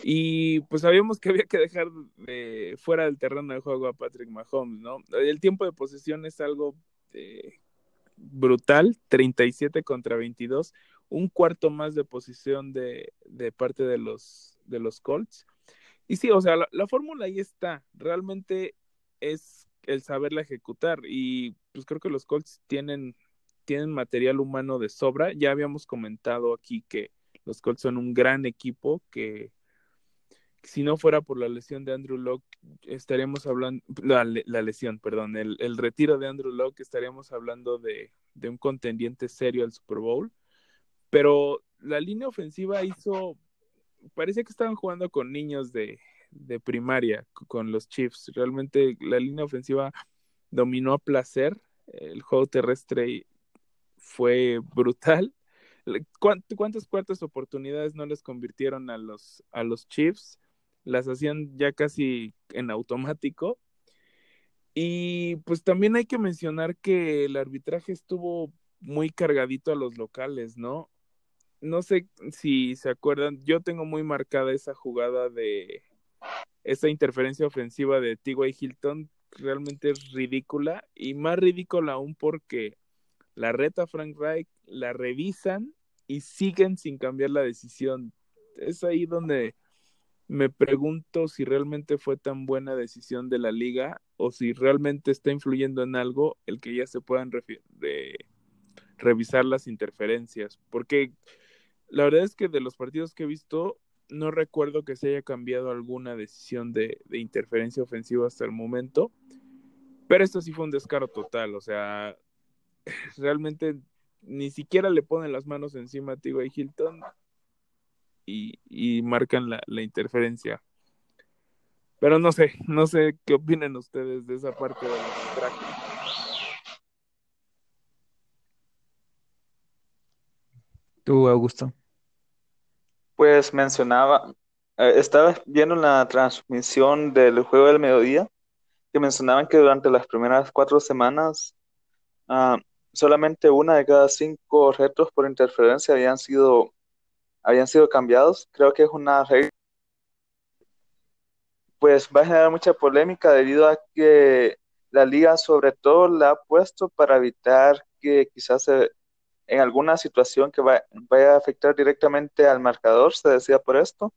Y pues sabíamos que había que dejar de, fuera del terreno de juego a Patrick Mahomes, ¿no? El tiempo de posesión es algo eh, brutal, 37 contra 22, un cuarto más de posición de, de parte de los, de los Colts. Y sí, o sea, la, fórmula ahí está. Realmente es el saberla ejecutar. Y pues creo que los Colts tienen, tienen material humano de sobra. Ya habíamos comentado aquí que los Colts son un gran equipo que si no fuera por la lesión de Andrew Locke, estaríamos hablando, la, lesión, perdón, el, retiro de Andrew Locke, estaríamos hablando de, de un contendiente serio al Super Bowl. Pero la línea ofensiva hizo parece que estaban jugando con niños de, de primaria, con los Chiefs. Realmente la línea ofensiva dominó a placer. El juego terrestre fue brutal. ¿Cuántas cuartas oportunidades no les convirtieron a los, a los Chiefs? Las hacían ya casi en automático. Y pues también hay que mencionar que el arbitraje estuvo muy cargadito a los locales, ¿no? no sé si se acuerdan, yo tengo muy marcada esa jugada de esa interferencia ofensiva de T.Y. Hilton, realmente es ridícula y más ridícula aún porque la reta Frank Reich, la revisan y siguen sin cambiar la decisión. Es ahí donde me pregunto si realmente fue tan buena decisión de la liga o si realmente está influyendo en algo el que ya se puedan revisar las interferencias, porque la verdad es que de los partidos que he visto, no recuerdo que se haya cambiado alguna decisión de, interferencia ofensiva hasta el momento. Pero esto sí fue un descaro total. O sea, realmente ni siquiera le ponen las manos encima a T.Y. Hilton y, marcan la, la, interferencia. Pero no sé, no sé qué opinan ustedes de esa parte del arbitraje. Tú, Augusto pues mencionaba, eh, estaba viendo la transmisión del juego del mediodía, que mencionaban que durante las primeras cuatro semanas, ah, solamente una de cada cinco retos por interferencia habían sido, habían sido cambiados. Creo que es una regla pues va a generar mucha polémica debido a que la liga sobre todo la ha puesto para evitar que quizás en alguna situación que vaya a afectar directamente al marcador, se decía por esto,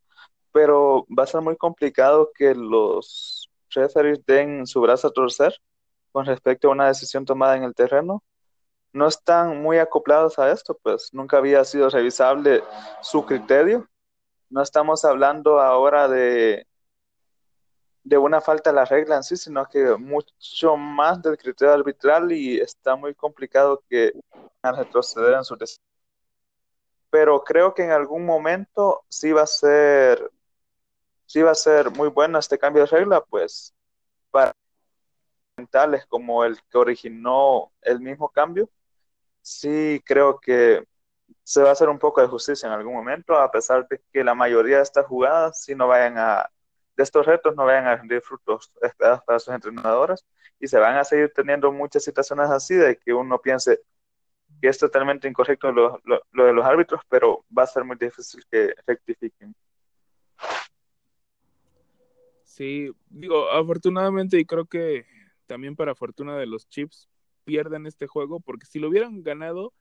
pero va a ser muy complicado que los referees den su brazo a torcer con respecto a una decisión tomada en el terreno. No están muy acoplados a esto, pues nunca había sido revisable su criterio. No estamos hablando ahora de, de una falta a la regla en sí, sino que mucho más del criterio arbitral y está muy complicado que retroceder en su Pero creo que en algún momento sí va a ser, sí va a ser muy bueno este cambio de regla, pues para mentales como el que originó el mismo cambio, sí creo que se va a hacer un poco de justicia en algún momento, a pesar de que la mayoría de estas jugadas sí no vayan a, estos retos no vayan a rendir frutos esperados para sus entrenadores y se van a seguir teniendo muchas situaciones así de que uno piense que es totalmente incorrecto lo, lo de los árbitros, pero va a ser muy difícil que rectifiquen. Sí, digo, afortunadamente y creo que también para fortuna de los Chips pierden este juego porque si lo hubieran ganado,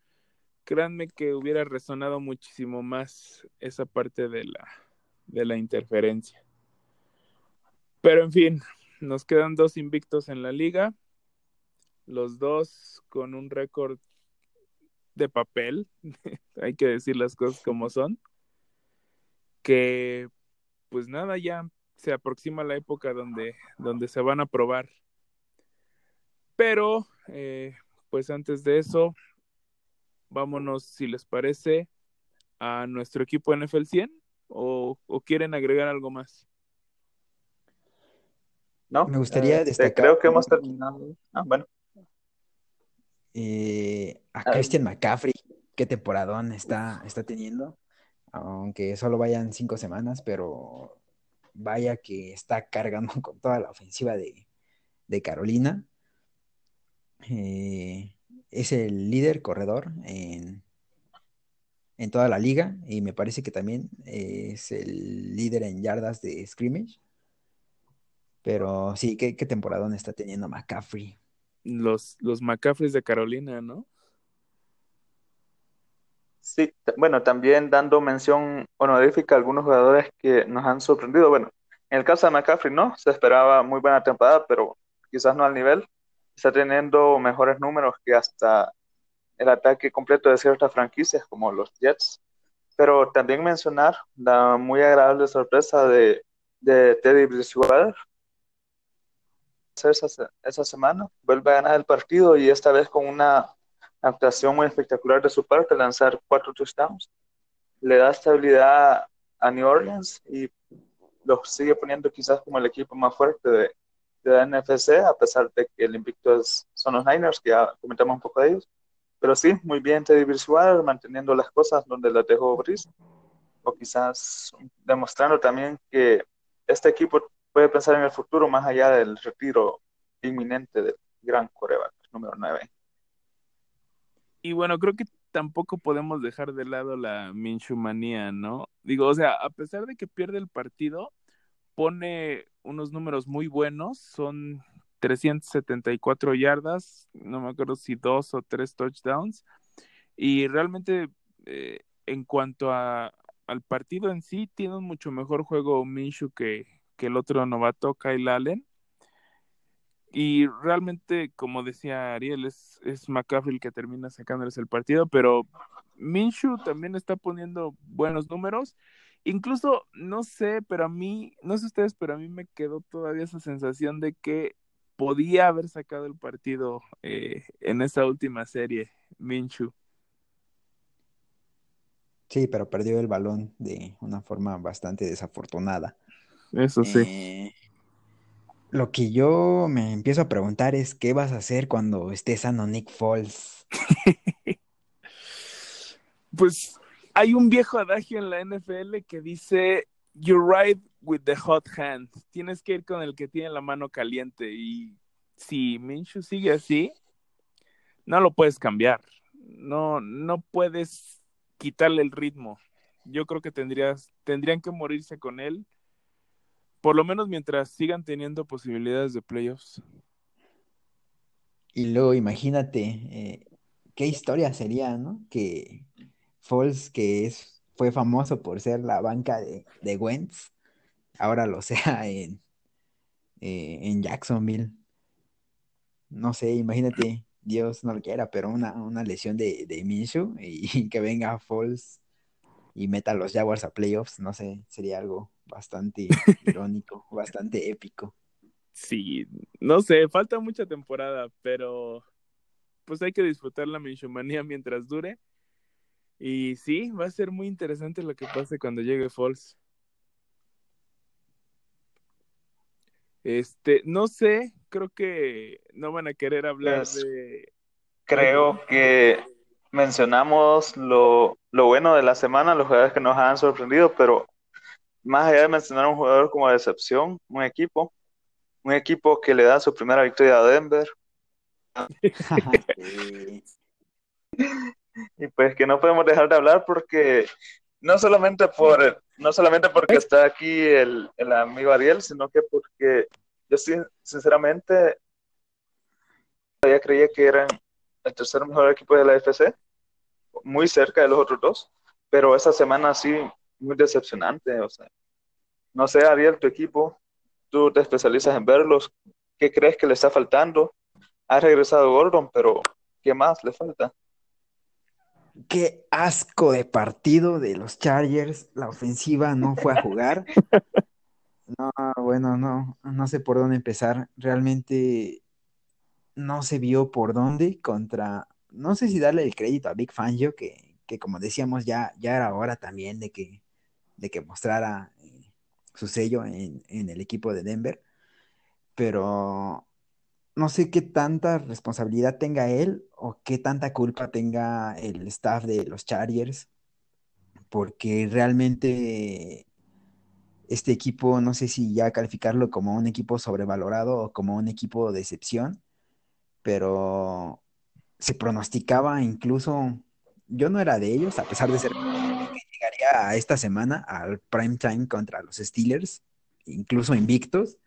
créanme que hubiera resonado muchísimo más esa parte de la, de la interferencia. Pero en fin, nos quedan dos invictos en la liga, los dos con un récord de papel, hay que decir las cosas como son, que pues nada, ya se aproxima la época donde, donde se van a probar. Pero, eh, pues antes de eso, vámonos, si les parece, a nuestro equipo NFL 100 o, o quieren agregar algo más. No, me gustaría este, destacar. Creo que hemos terminado. Ah, bueno. Eh, a Christian McCaffrey, qué temporadón está, está teniendo. Aunque solo vayan cinco semanas, pero vaya que está cargando con toda la ofensiva de, de Carolina. Eh, es el líder corredor en, en toda la liga y me parece que también es el líder en yardas de scrimmage. Pero sí, qué, qué temporada está teniendo McCaffrey. Los, los McCaffreys de Carolina, ¿no? Sí, bueno, también dando mención honorífica a algunos jugadores que nos han sorprendido. Bueno, en el caso de McCaffrey, no, se esperaba muy buena temporada, pero quizás no al nivel. Está teniendo mejores números que hasta el ataque completo de ciertas franquicias como los Jets. Pero también mencionar la muy agradable sorpresa de, Teddy Bridgewater, esa, esa semana, vuelve a ganar el partido y esta vez con una actuación muy espectacular de su parte, lanzar cuatro touchdowns. Le da estabilidad a New Orleans y lo sigue poniendo quizás como el equipo más fuerte de, de la NFC, a pesar de que el invicto es, son los Niners, que ya comentamos un poco de ellos. Pero sí, muy bien Teddy Bridgewater, manteniendo las cosas donde las dejó Brice, o quizás demostrando también que este equipo puede pensar en el futuro más allá del retiro inminente del gran coreback número 9. Y bueno, creo que tampoco podemos dejar de lado la Minshumanía, ¿no? Digo, o sea, a pesar de que pierde el partido, pone unos números muy buenos, son 374 yardas, no me acuerdo si dos o tres touchdowns, y realmente eh, en cuanto a, al partido en sí, tiene un mucho mejor juego Minshu que, que el otro novato, Kyle Allen. Y realmente, como decía Ariel, es, es McCaffrey el que termina sacándoles el partido, pero Minshu también está poniendo buenos números. Incluso, no sé, pero a mí, no sé ustedes, pero a mí me quedó todavía esa sensación de que podía haber sacado el partido eh, en esa última serie, Minshu. Sí, pero perdió el balón de una forma bastante desafortunada. Eso sí. Eh, lo que yo me empiezo a preguntar es qué vas a hacer cuando estés sano Nick Foles. pues hay un viejo adagio en la NFL que dice you ride with the hot hand. Tienes que ir con el que tiene la mano caliente y si Minshew sigue así, no lo puedes cambiar. No, no puedes quitarle el ritmo. Yo creo que tendrías, tendrían que morirse con él por lo menos mientras sigan teniendo posibilidades de playoffs. Y luego imagínate eh, qué historia sería, ¿no? Que Foles, que es, fue famoso por ser la banca de, de Wentz, ahora lo sea en, eh, en Jacksonville. No sé, imagínate, Dios no lo quiera, pero una, una lesión de, de Minshew y que venga Foles y meta a los Jaguars a playoffs, no sé, sería algo bastante irónico, bastante épico. Sí, no sé, falta mucha temporada, pero pues hay que disfrutar la Minshumanía mientras dure. Y sí, va a ser muy interesante lo que pase cuando llegue Falls. Este, no sé, creo que no van a querer hablar Pues, de. Creo que mencionamos lo, lo bueno de la semana, los jugadores que nos han sorprendido, pero más allá de mencionar un jugador como decepción, un equipo, un equipo que le da su primera victoria a Denver. y pues que no podemos dejar de hablar porque no solamente por no solamente porque está aquí el, el amigo Ariel, sino que porque yo sí, sinceramente ya creía que eran el tercer mejor equipo de la FC, muy cerca de los otros dos, pero esa semana sí, muy decepcionante, o sea, no sé, Ariel, tu equipo, tú te especializas en verlos, ¿qué crees que le está faltando? Ha regresado Gordon, pero ¿qué más le falta? Qué asco de partido de los Chargers. La ofensiva no fue a jugar. No, bueno, no, no sé por dónde empezar. Realmente no se vio por dónde contra, no sé si darle el crédito a Big Fangio, que, que como decíamos, ya, ya era hora también de que, de que mostrara eh, su sello en, en el equipo de Denver. Pero no sé qué tanta responsabilidad tenga él o qué tanta culpa tenga el staff de los Chargers, porque realmente este equipo, no sé si ya calificarlo como un equipo sobrevalorado o como un equipo de excepción, pero se pronosticaba incluso, yo no era de ellos, a pesar de ser que llegaría a esta semana al prime time contra los Steelers, incluso invictos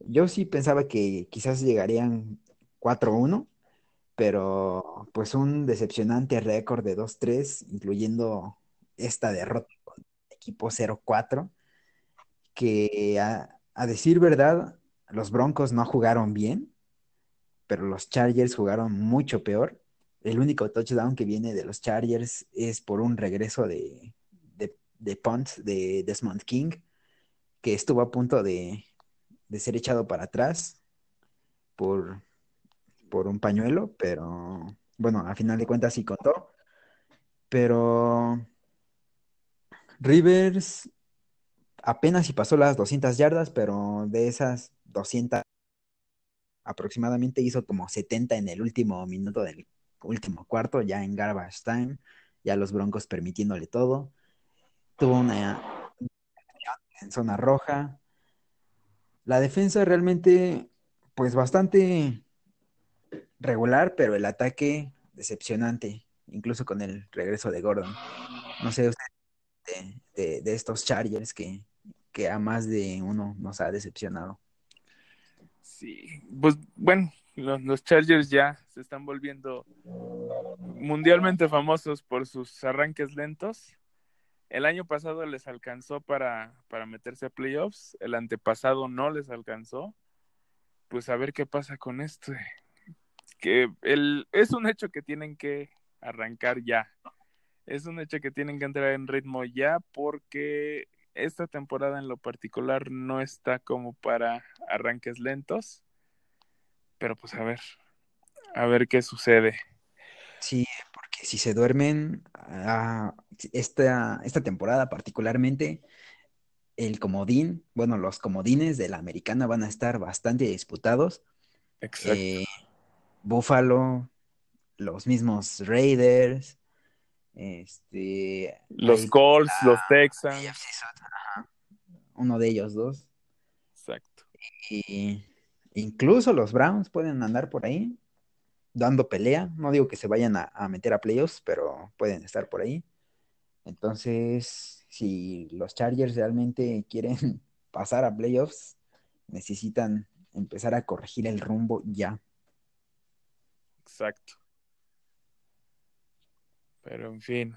yo sí pensaba que quizás llegarían 4-1, pero pues un decepcionante récord de 2-3, incluyendo esta derrota con el equipo 0-4, que a, decir verdad, los Broncos no jugaron bien, pero los Chargers jugaron mucho peor. El único touchdown que viene de los Chargers es por un regreso de, de, de punt de Desmond King, que estuvo a punto de, de ser echado para atrás por, por un pañuelo, pero bueno, a final de cuentas sí contó. Pero Rivers apenas si pasó las 200 yardas, pero de esas 200 aproximadamente hizo como 70 en el último minuto del último cuarto, ya en garbage time, ya los Broncos permitiéndole todo. Tuvo una en zona roja, la defensa realmente, pues bastante regular, pero el ataque decepcionante, incluso con el regreso de Gordon. No sé usted de, estos Chargers que, que a más de uno nos ha decepcionado. Sí, pues bueno, los, Chargers ya se están volviendo mundialmente famosos por sus arranques lentos. El año pasado les alcanzó para, para meterse a playoffs, el antepasado no les alcanzó. Pues a ver qué pasa con esto. Que el, es un hecho que tienen que arrancar ya. Es un hecho que tienen que entrar en ritmo ya porque esta temporada en lo particular no está como para arranques lentos. Pero pues a ver, a ver qué sucede. Sí, porque si se duermen, ah, esta, esta temporada particularmente, el comodín, bueno, los comodines de la americana van a estar bastante disputados. Exacto. Eh, Buffalo, los mismos Raiders, este, los Colts, los Texans. Uno de ellos dos. Exacto. Y incluso los Browns pueden andar por ahí dando pelea. No digo que se vayan a, meter a playoffs, pero pueden estar por ahí. Entonces, si los Chargers realmente quieren pasar a playoffs, necesitan empezar a corregir el rumbo ya. Exacto. Pero en fin.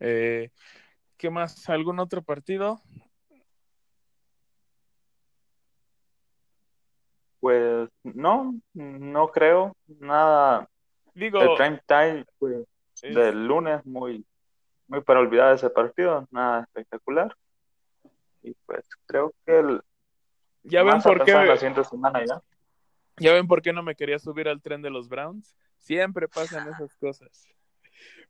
Eh, ¿Qué más? ¿Algún otro partido? Pues no, no creo nada. Digo, el prime time pues, es... del lunes muy, muy para olvidar ese partido, nada espectacular. Y pues creo que el ya ven por qué la siguiente semana ya. Ya ven por qué no me quería subir al tren de los Browns. Siempre pasan esas cosas.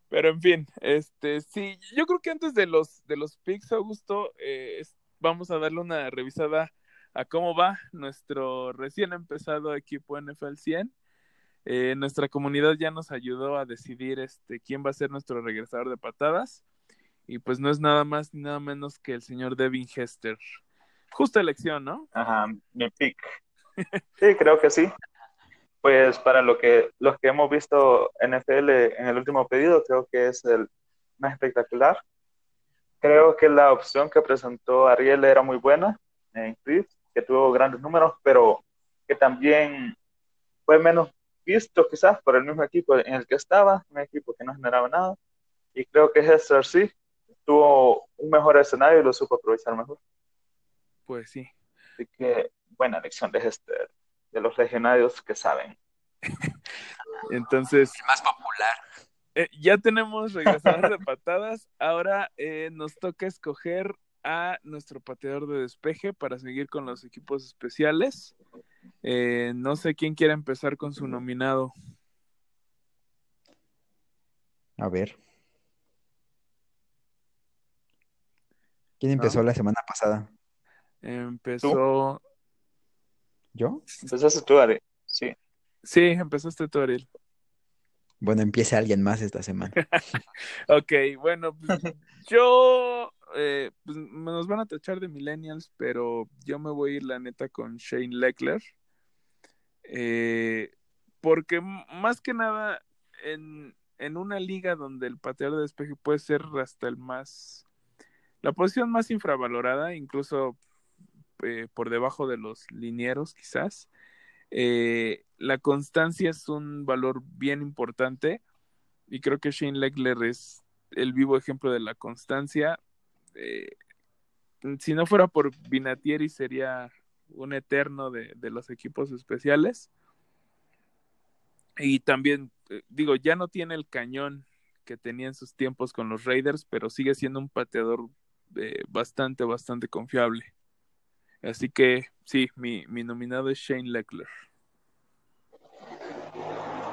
Pero en fin, este sí, yo creo que antes de los de los picks, Augusto, eh, vamos a darle una revisada a cómo va nuestro recién empezado equipo NFL 100. Eh, nuestra comunidad ya nos ayudó a decidir este, quién va a ser nuestro regresador de patadas. Y pues no es nada más ni nada menos que el señor Devin Hester. Justa elección, ¿no? Ajá, mi pick. Sí, creo que sí. Pues para lo que los que hemos visto NFL en el último pedido, creo que es el más espectacular. Creo que la opción que presentó Ariel era muy buena en Chris, que tuvo grandes números, pero que también fue menos visto quizás por el mismo equipo en el que estaba, un equipo que no generaba nada. Y creo que Hester sí tuvo un mejor escenario y lo supo aprovechar mejor. Pues sí. Así que buena elección de Hester, de los legionarios que saben. Entonces. El más popular. Eh, ya tenemos regresadas de patadas. Ahora eh, nos toca escoger a nuestro pateador de despeje para seguir con los equipos especiales. Eh, no sé quién quiere empezar con su nominado. A ver. ¿Quién empezó la semana pasada? Empezó. ¿Yo? Empezaste tú, Ari. Sí. Sí, empezaste tú, Ariel. Bueno, empiece alguien más esta semana. ok, bueno, pues, yo. Eh, pues, nos van a tachar de millennials, pero yo me voy a ir, la neta, con Shane Leckler. Eh, porque más que nada, en, en una liga donde el pateador de despeje puede ser hasta el más la posición más infravalorada, incluso eh, por debajo de los linieros quizás. Eh, la constancia es un valor bien importante y creo que Shane Leckler es el vivo ejemplo de la constancia. Eh, si no fuera por Binatieri sería un eterno de, los equipos especiales. Y también, digo, ya no tiene el cañón que tenía en sus tiempos con los Raiders, pero sigue siendo un pateador bastante, bastante confiable. Así que sí, mi, mi nominado es Shane Leckler.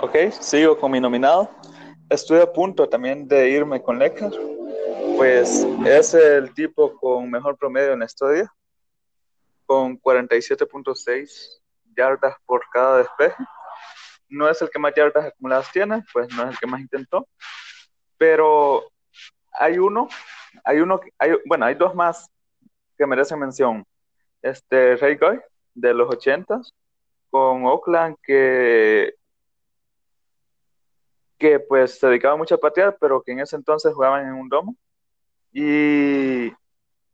Ok, sigo con mi nominado. Estoy a punto también de irme con Leckler. Pues es el tipo con mejor promedio en la historia, con 47.6 yardas por cada despeje. No es el que más yardas acumuladas tiene, pues no es el que más intentó, pero hay uno hay uno, hay, bueno, hay dos más que merecen mención. Este Ray Guy de los ochentas con Oakland que que pues se dedicaba mucho a patear, pero que en ese entonces jugaban en un domo. Y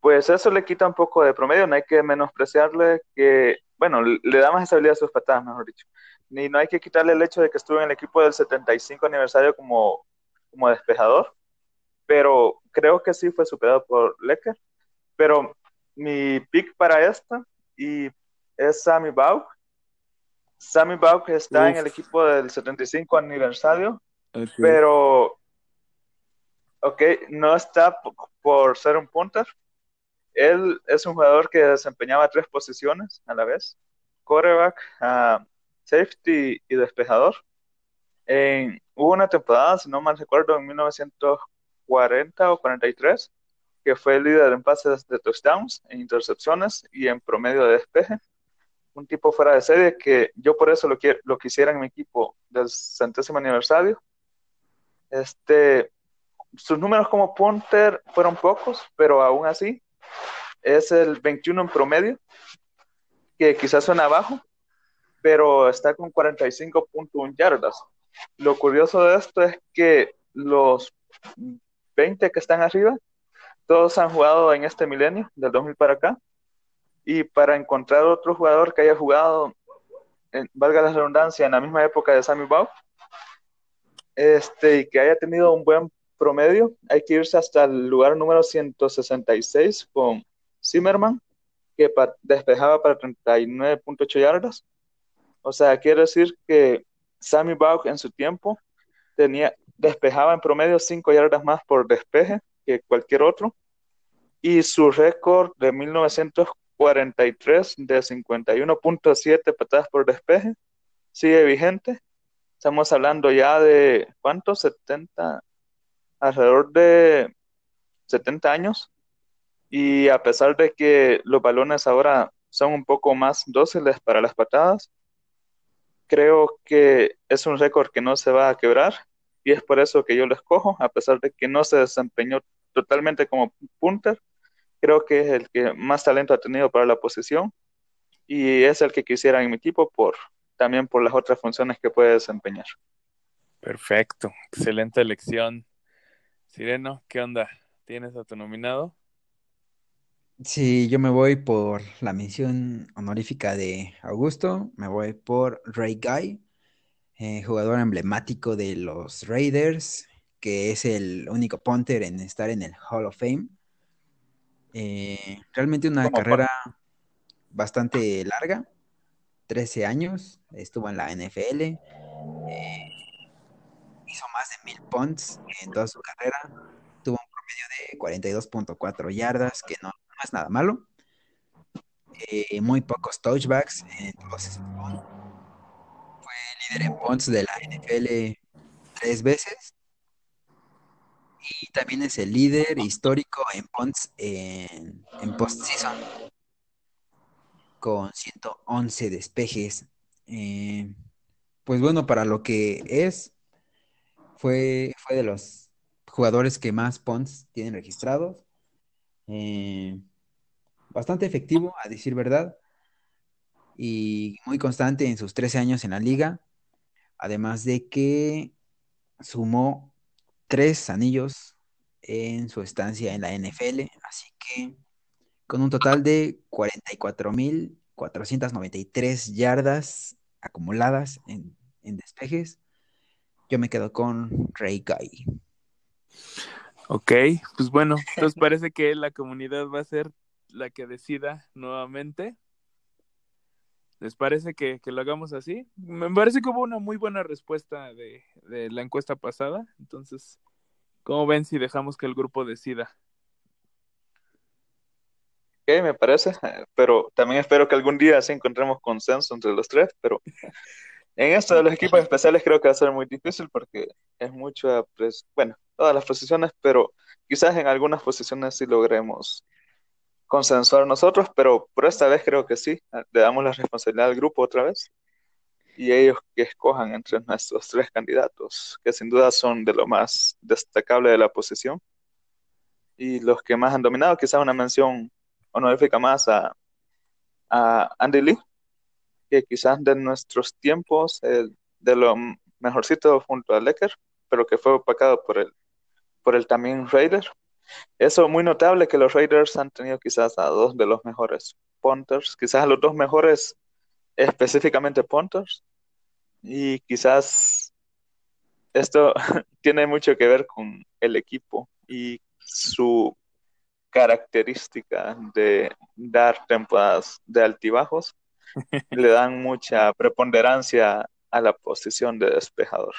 pues eso le quita un poco de promedio, no hay que menospreciarle que, bueno, le da más estabilidad a sus patadas, mejor dicho. Ni no hay que quitarle el hecho de que estuvo en el equipo del 75 aniversario como, como despejador, pero creo que sí fue superado por Lecker. Pero mi pick para esta y es Sammy Baugh. Sammy Baugh está en el equipo del 75 aniversario, pero ok, no está por ser un punter. Él es un jugador que desempeñaba tres posiciones a la vez: quarterback, uh, safety y despejador. En, hubo una temporada, si no mal recuerdo, en 1900 40 o 43, que fue el líder en pases de touchdowns, en intercepciones y en promedio de despeje. Un tipo fuera de serie que yo por eso lo, lo quisiera en mi equipo del centésimo aniversario. Este, sus números como punter fueron pocos, pero aún así es el 21 en promedio, que quizás suena bajo, pero está con 45.1 yardas. Lo curioso de esto es que los 20 que están arriba, todos han jugado en este milenio, del 2000 para acá. Y para encontrar otro jugador que haya jugado, en, valga la redundancia, en la misma época de Sammy Bau, este, y que haya tenido un buen promedio, hay que irse hasta el lugar número 166 con Zimmerman, que despejaba para 39.8 yardas. O sea, quiere decir que Sammy Bau en su tiempo tenía, despejaba en promedio 5 yardas más por despeje que cualquier otro. Y su récord de 1943 de 51.7 patadas por despeje sigue vigente. Estamos hablando ya de cuántos, 70, alrededor de 70 años. Y a pesar de que los balones ahora son un poco más dóciles para las patadas, creo que es un récord que no se va a quebrar y es por eso que yo lo escojo, a pesar de que no se desempeñó totalmente como punter, creo que es el que más talento ha tenido para la posición y es el que quisiera en mi equipo por también por las otras funciones que puede desempeñar. Perfecto, excelente elección. Sireno, ¿qué onda? ¿Tienes a tu nominado? Sí, yo me voy por la mención honorífica de Augusto, me voy por Ray Guy, eh, jugador emblemático de los Raiders, que es el único punter en estar en el Hall of Fame. Eh, realmente una carrera bastante larga, 13 años, estuvo en la NFL, eh, hizo más de mil punts en toda su carrera, tuvo un promedio de 42.4 yardas, que no, es nada malo. Eh, muy pocos touchbacks en Fue líder en punts de la NFL tres veces. Y también es el líder histórico en punts en, en postseason con 111 despejes. Eh, pues bueno, para lo que es, fue, fue de los jugadores que más punts tienen registrados. Eh, bastante efectivo, a decir verdad, y muy constante en sus 13 años en la liga, además de que sumó tres anillos en su estancia en la NFL, así que con un total de 44.493 yardas acumuladas en, en despejes, yo me quedo con Ray Guy. Ok, pues bueno, entonces parece que la comunidad va a ser la que decida nuevamente. ¿Les parece que, lo hagamos así? Me parece que hubo una muy buena respuesta de, de la encuesta pasada. Entonces, ¿cómo ven si dejamos que el grupo decida? Ok, me parece, pero también espero que algún día sí encontremos consenso entre los tres, pero en esto de los equipos especiales creo que va a ser muy difícil porque es mucho, bueno, todas las posiciones, pero quizás en algunas posiciones sí logremos consensuar nosotros, pero por esta vez creo que sí, le damos la responsabilidad al grupo otra vez y ellos que escojan entre nuestros tres candidatos, que sin duda son de lo más destacable de la posición y los que más han dominado, quizás una mención honorífica más a, a Andy Lee, que quizás de nuestros tiempos de lo mejorcito junto a Lecker, pero que fue opacado por el, por el también Raider. Eso muy notable que los Raiders han tenido quizás a dos de los mejores punters, quizás a los dos mejores específicamente punters, y quizás esto tiene mucho que ver con el equipo y su característica de dar temporadas de altibajos le dan mucha preponderancia a la posición de despejador.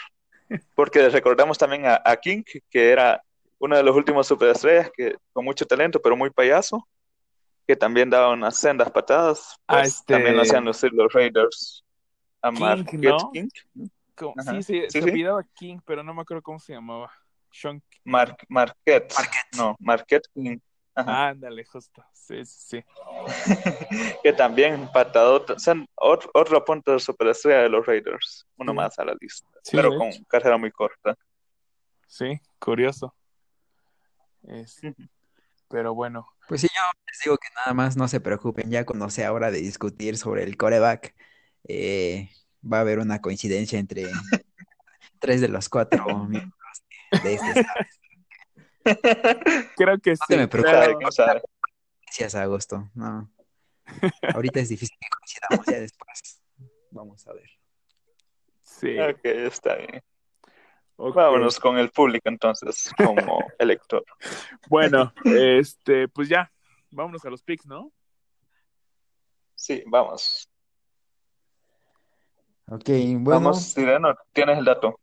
Porque recordamos también a, King, que era uno de los últimos superestrellas, que con mucho talento, pero muy payaso, que también daba unas sendas patadas. Pues, este También lo hacían los, Raiders. A King, King. Sí, sí, se olvidaba King, pero no me acuerdo cómo se llamaba. Sean... Marquette. No, Marquette King. Ándale, justo. Sí, sí, sí. que también patado, son otro, otro punto de superestrella de los Raiders. Uno más a la lista. pero con carrera muy corta. Sí, curioso. Pero bueno. Pues sí, yo les digo que nada más no se preocupen. Ya cuando sea hora de discutir sobre el coreback, eh, va a haber una coincidencia entre tres de los cuatro miembros de, este Creo que sí. me Gracias, Agosto. No. Ahorita es difícil que coincidamos ya después. Vamos a ver. Sí. Ok, está bien. Vámonos con el público entonces, como elector. Bueno, este, pues ya, vámonos a los picks, ¿no? Sí, vamos. Ok, bueno. Vamos, Sireno, tienes el dato.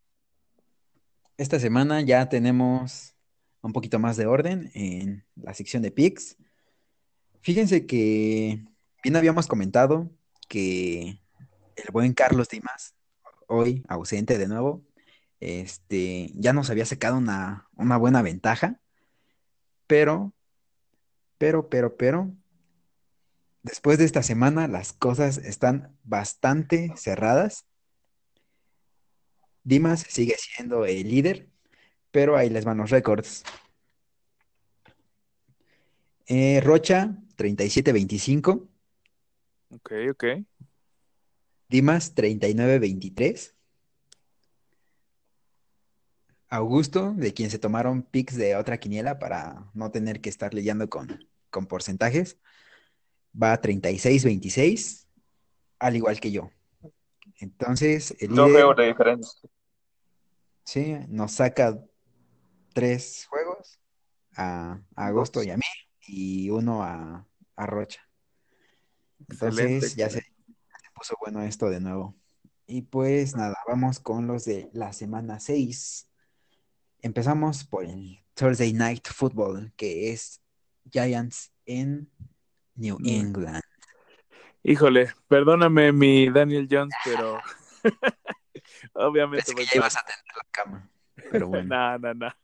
Esta semana ya tenemos un poquito más de orden en la sección de picks. Fíjense que bien habíamos comentado que el buen Carlos Dimas, hoy ausente de nuevo, este, ya nos había sacado una, una buena ventaja, pero, pero, pero, pero, después de esta semana las cosas están bastante cerradas. Dimas sigue siendo el líder pero ahí les van los récords. Eh, Rocha, 37-25. Ok, ok. Dimas, 39-23. Augusto, de quien se tomaron pics de otra quiniela para no tener que estar leyendo con, con porcentajes, va a 36-26, al igual que yo. Entonces, el líder, juegos de diferencia. sí, nos saca tres juegos a, a Agosto y a mí, y uno a, a Rocha. Excelente. Entonces, ya se, se puso bueno esto de nuevo. Y pues nada, vamos con los de la semana 6. Empezamos por el Thursday Night Football, que es Giants en New Mm. England. Híjole, perdóname mi Daniel Jones, pero obviamente Pensé que ya ibas a tener la cama, pero bueno. No, no, no.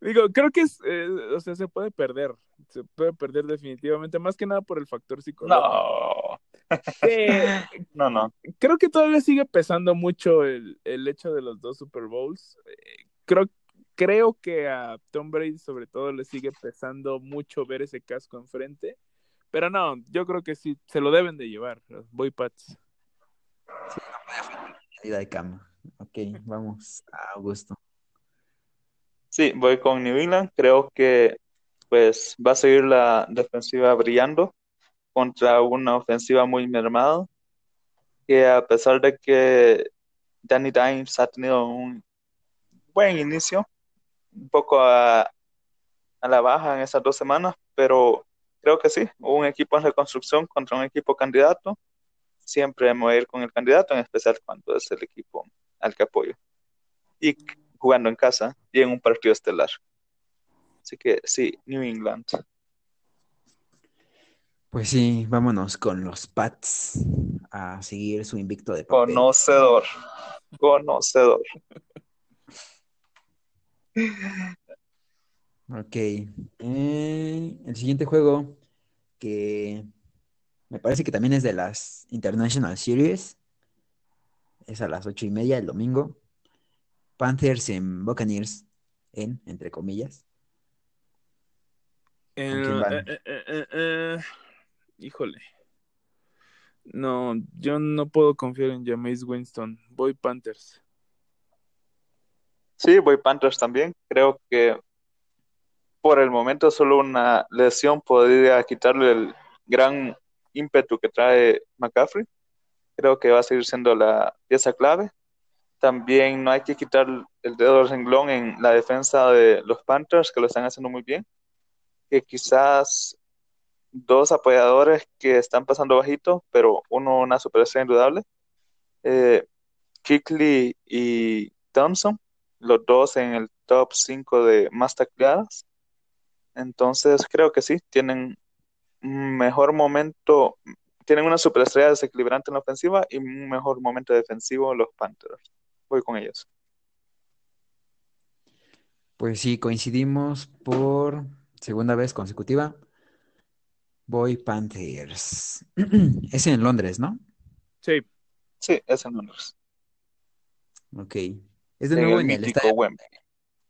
Digo, creo que es, eh, o sea, se puede perder, se puede perder definitivamente, más que nada por el factor psicológico. No, Sí, no, no. creo que todavía sigue pesando mucho el, el hecho de los dos Super Bowls. Eh, Creo, creo que a Tom Brady sobre todo le sigue pesando mucho ver ese casco enfrente, pero no, yo creo que sí, se lo deben de llevar. Voy Pats. Salida de cama. Ok, vamos a Augusto. Sí, voy con New England. Creo que pues va a seguir la defensiva brillando contra una ofensiva muy mermada. Que a pesar de que Danny Dimes ha tenido un buen inicio, un poco a, a la baja en esas dos semanas, pero creo que sí, un equipo en reconstrucción contra un equipo candidato. Siempre me voy a ir con el candidato, en especial cuando es el equipo al que apoyo. Y jugando en casa y en un partido estelar. Así que sí, New England. Pues sí, vámonos con los Pats a seguir su invicto de papel. Conocedor. Conocedor. Ok. Eh, el siguiente juego, que me parece que también es de las International Series, es a las ocho y media el domingo. Panthers en Buccaneers, en, entre comillas. Eh, quién van? eh, eh, eh, eh, híjole. No, yo no puedo confiar en Jameis Winston. Voy Panthers. Sí, voy Panthers también. Creo que por el momento solo una lesión podría quitarle el gran ímpetu que trae McCaffrey. Creo que va a seguir siendo la pieza clave. También no hay que quitar el dedo del renglón en la defensa de los Panthers, que lo están haciendo muy bien. Que quizás dos apoyadores que están pasando bajito, pero uno una superestrella indudable. Eh, y Thompson, los dos en el top 5 de más tacleadas. Entonces creo que sí, tienen un mejor momento, tienen una superestrella desequilibrante en la ofensiva y un mejor momento defensivo los Panthers. Voy con ellos. Pues sí, coincidimos por segunda vez consecutiva. Voy Panthers. Es en Londres, ¿no? Sí, Sí, es en Londres. Ok. Es de En nuevo el en el estadio. Wembley.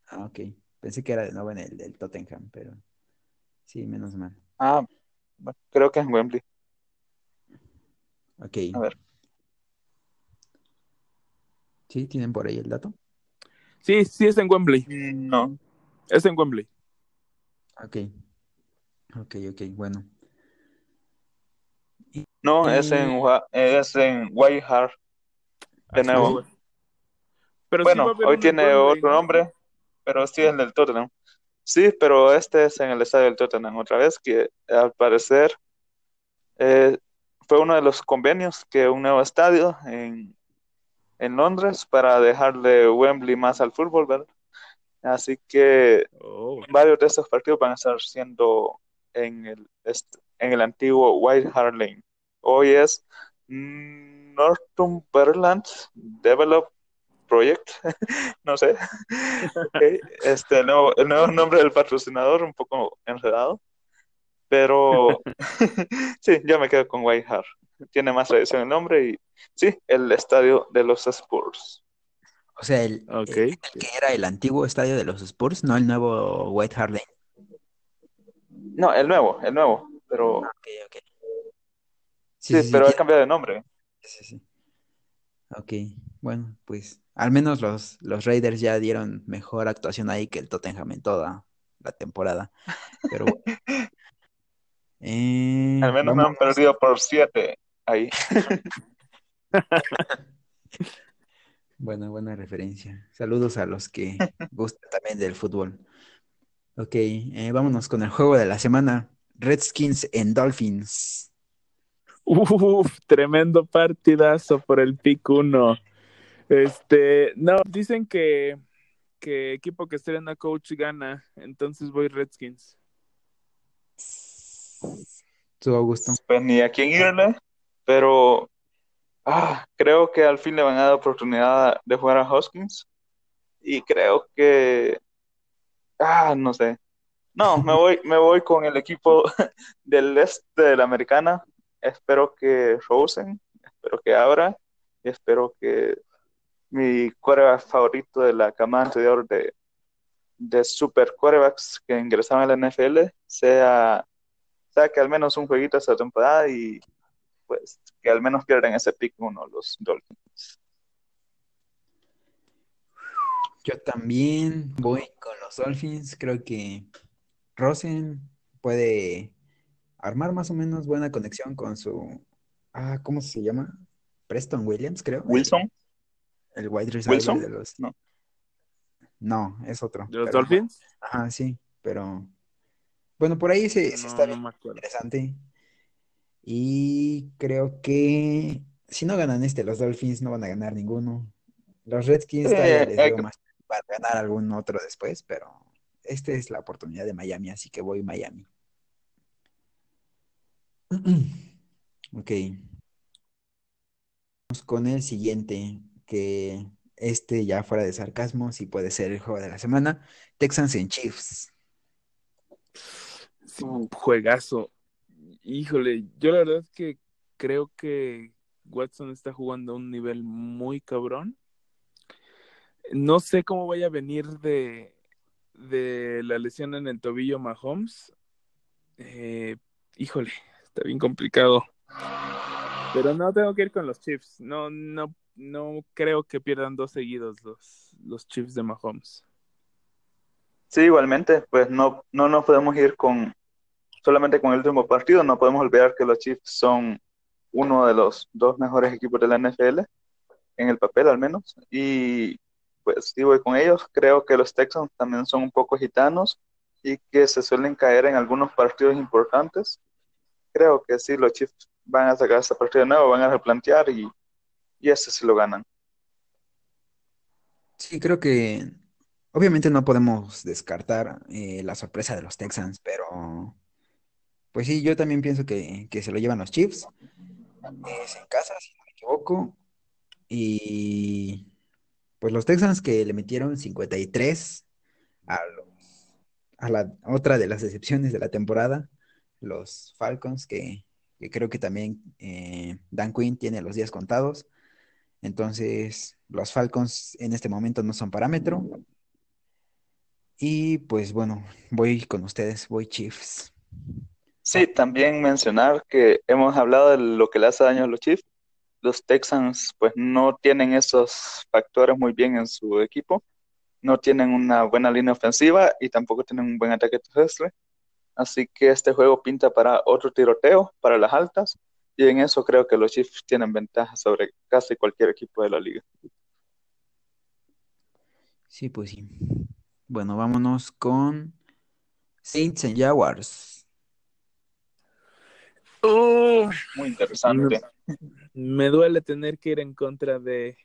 Ah, ok. Pensé que era de nuevo en el del Tottenham, pero sí, menos mal. Ah, bueno, creo que es en Wembley. Ok. A ver. ¿Sí? ¿Tienen por ahí el dato? sí, sí es en Wembley. No. Es en Wembley. Ok. Ok, ok, bueno. No, es en, es en White Hart. De nuevo. Pero Bueno, hoy tiene Wembley, otro ¿no? nombre, pero sí es el del Tottenham. Sí, pero este es en el estadio del Tottenham otra vez, que al parecer eh, fue uno de los convenios que un nuevo estadio en, en Londres para dejarle Wembley más al fútbol, ¿verdad? Así que Oh, varios de estos partidos van a estar siendo en el, en el antiguo White Hart Lane. Hoy es Northumberland Develop Project, no sé. Este, el nuevo, el nuevo nombre del patrocinador, un poco enredado, pero sí, yo me quedo con White Hart. Tiene más tradición el nombre y sí, el estadio de los Spurs. o sea, el, que era el antiguo estadio de los Spurs, no el nuevo White Hart Lane. No, el nuevo, el nuevo, pero Ok, ok. sí, Sí, sí, sí, pero ha cambiado de nombre. sí, sí. Ok, bueno, pues al menos los, los Raiders ya dieron mejor actuación ahí que el Tottenham en toda la temporada. Pero bueno. Eh, Al menos no han vámonos. perdido por siete ahí. Buena, buena referencia. Saludos a los que gustan también del fútbol. Ok, eh, vámonos con el juego de la semana. Redskins en Dolphins. Uf, tremendo partidazo por el pick 1. Este, no, dicen que, que equipo que estrena coach gana, entonces voy Redskins. Tu Augusto. Pues ni a quién irle, pero ah, creo que al fin le van a dar oportunidad de jugar a Hoskins y creo que ah, no sé. No, me voy, me voy con el equipo del este de la americana. Espero que Rosen, espero que abra y espero que mi quarterback favorito de la camada anterior de, de super quarterbacks que ingresaron a la NFL sea, sea que al menos un jueguito esta temporada y pues que al menos pierdan ese pick uno los Dolphins. Yo también voy con los Dolphins. Creo que Rosen puede armar más o menos buena conexión con su. Ah, ¿cómo se llama? Preston Williams, creo. El, Wilson, el wide receiver Wilson, de los. no. No, es otro. ¿De los pero- Dolphins? Ajá, sí, pero. Bueno, por ahí se, se No, está no bien interesante. Y creo que si no ganan este, los Dolphins no van a ganar ninguno. Los Redskins todavía les que- más para ganar algún otro después, pero esta es la oportunidad de Miami, así que voy Miami. Ok. Vamos con el siguiente, que este ya fuera de sarcasmo, sí puede ser el juego de la semana. Texans en Chiefs. Un juegazo. Híjole, yo la verdad es que creo que Watson está jugando a un nivel muy cabrón. No sé cómo vaya a venir de, de la lesión en el tobillo Mahomes. Eh, híjole, está bien complicado. Pero no tengo que ir con los Chiefs. No, no, no creo que pierdan dos seguidos los, los Chiefs de Mahomes. Sí, igualmente, pues no, no nos podemos ir con solamente con el último partido, no podemos olvidar que los Chiefs son uno de los dos mejores equipos de la NFL, en el papel al menos, y pues sí voy con ellos, creo que los Texans también son un poco gitanos y que se suelen caer en algunos partidos importantes, creo que sí, los Chiefs van a sacar este partido de nuevo, van a replantear y, y este sí lo ganan. Sí, creo que obviamente no podemos descartar eh, la sorpresa de los Texans, pero pues sí, yo también pienso que, que se lo llevan los Chiefs. Es en casa, si no me equivoco. Y pues los Texans que le metieron 53 a los, a la otra de las decepciones de la temporada, los Falcons, que, que creo que también eh, Dan Quinn tiene los días contados. Entonces, los Falcons en este momento no son parámetro. Y pues bueno, voy con ustedes, voy Chiefs. Sí, también mencionar que hemos hablado de lo que le hace daño a los Chiefs. Los Texans pues no tienen esos factores muy bien en su equipo. No tienen una buena línea ofensiva y tampoco tienen un buen ataque terrestre. Así que este juego pinta para otro tiroteo, para las altas. Y en eso creo que los Chiefs tienen ventaja sobre casi cualquier equipo de la liga. Sí, pues sí. Bueno, vámonos con Saints and Jaguars. Uh, Muy interesante. me duele tener que ir en contra de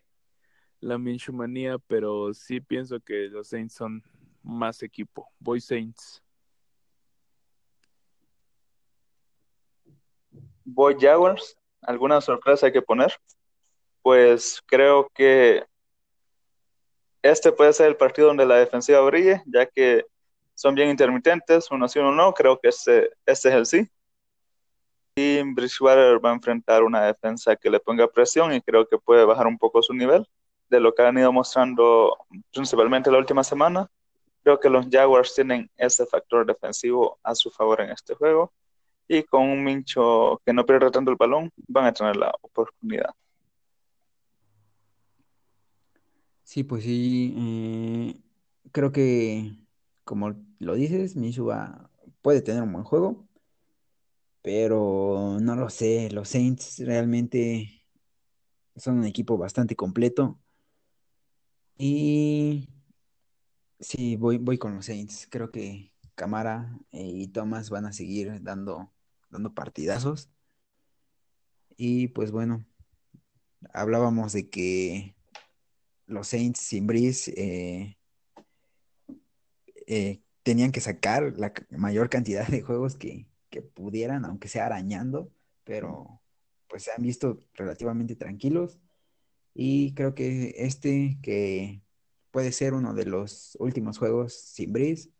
la Minshumanía, pero sí pienso que los Saints son más equipo. Voy Saints. Voy Jaguars. ¿Alguna sorpresa hay que poner? Pues creo que este puede ser el partido donde la defensiva brille, ya que son bien intermitentes, uno sí, uno no. Creo que este, este es el sí. Y Bridgewater va a enfrentar una defensa que le ponga presión y creo que puede bajar un poco su nivel de lo que han ido mostrando principalmente la última semana. Creo que los Jaguars tienen ese factor defensivo a su favor en este juego y con un Mincho que no pierde tanto el balón van a tener la oportunidad. Sí, pues sí, eh, creo que como lo dices, Minshew puede tener un buen juego, pero no lo sé, los Saints realmente son un equipo bastante completo y sí, voy, voy con los Saints. Creo que Camara y Thomas van a seguir dando, dando partidazos y pues bueno, hablábamos de que los Saints sin Breeze eh, eh, tenían que sacar la mayor cantidad de juegos que, que pudieran, aunque sea arañando, pero pues se han visto relativamente tranquilos y creo que este que puede ser uno de los últimos juegos sin Breeze,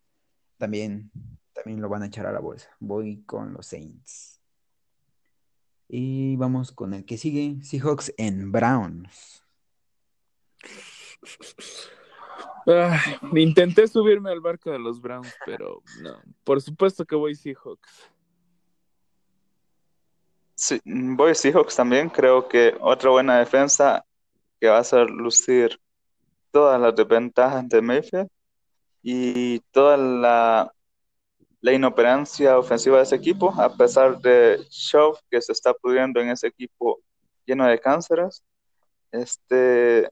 también, también lo van a echar a la bolsa. Voy con los Saints. Y vamos con el que sigue, Seahawks en Browns. Ay, intenté subirme al barco de los Browns, pero no. Por supuesto que voy Seahawks. Sí, voy Seahawks también. Creo que otra buena defensa que va a hacer lucir todas las desventajas de Mayfield y toda la, inoperancia ofensiva de ese equipo, a pesar de Shaw que se está pudriendo en ese equipo lleno de cánceres. Este,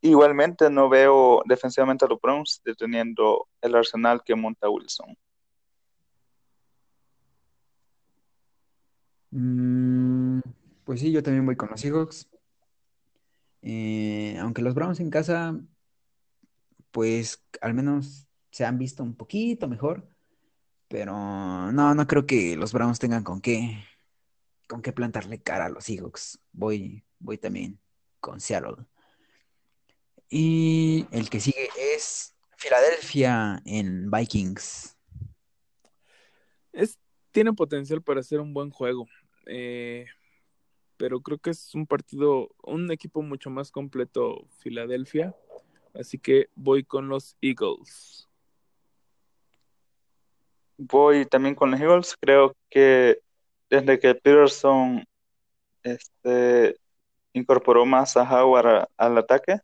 igualmente no veo defensivamente a los Browns deteniendo el arsenal que monta Wilson. Mm, pues sí, yo también voy con los Seahawks. Eh, aunque los Browns en casa, pues al menos se han visto un poquito mejor, pero no, no creo que los Browns tengan con qué, con qué plantarle cara a los Seahawks. Voy, voy también con Seattle. Y el que sigue es Filadelfia en Vikings. Es, tiene potencial para ser un buen juego. Eh, pero creo que es un partido, un equipo mucho más completo Filadelfia. Así que voy con los Eagles. Voy también con los Eagles. Creo que desde que Peterson este, incorporó más a Howard al ataque,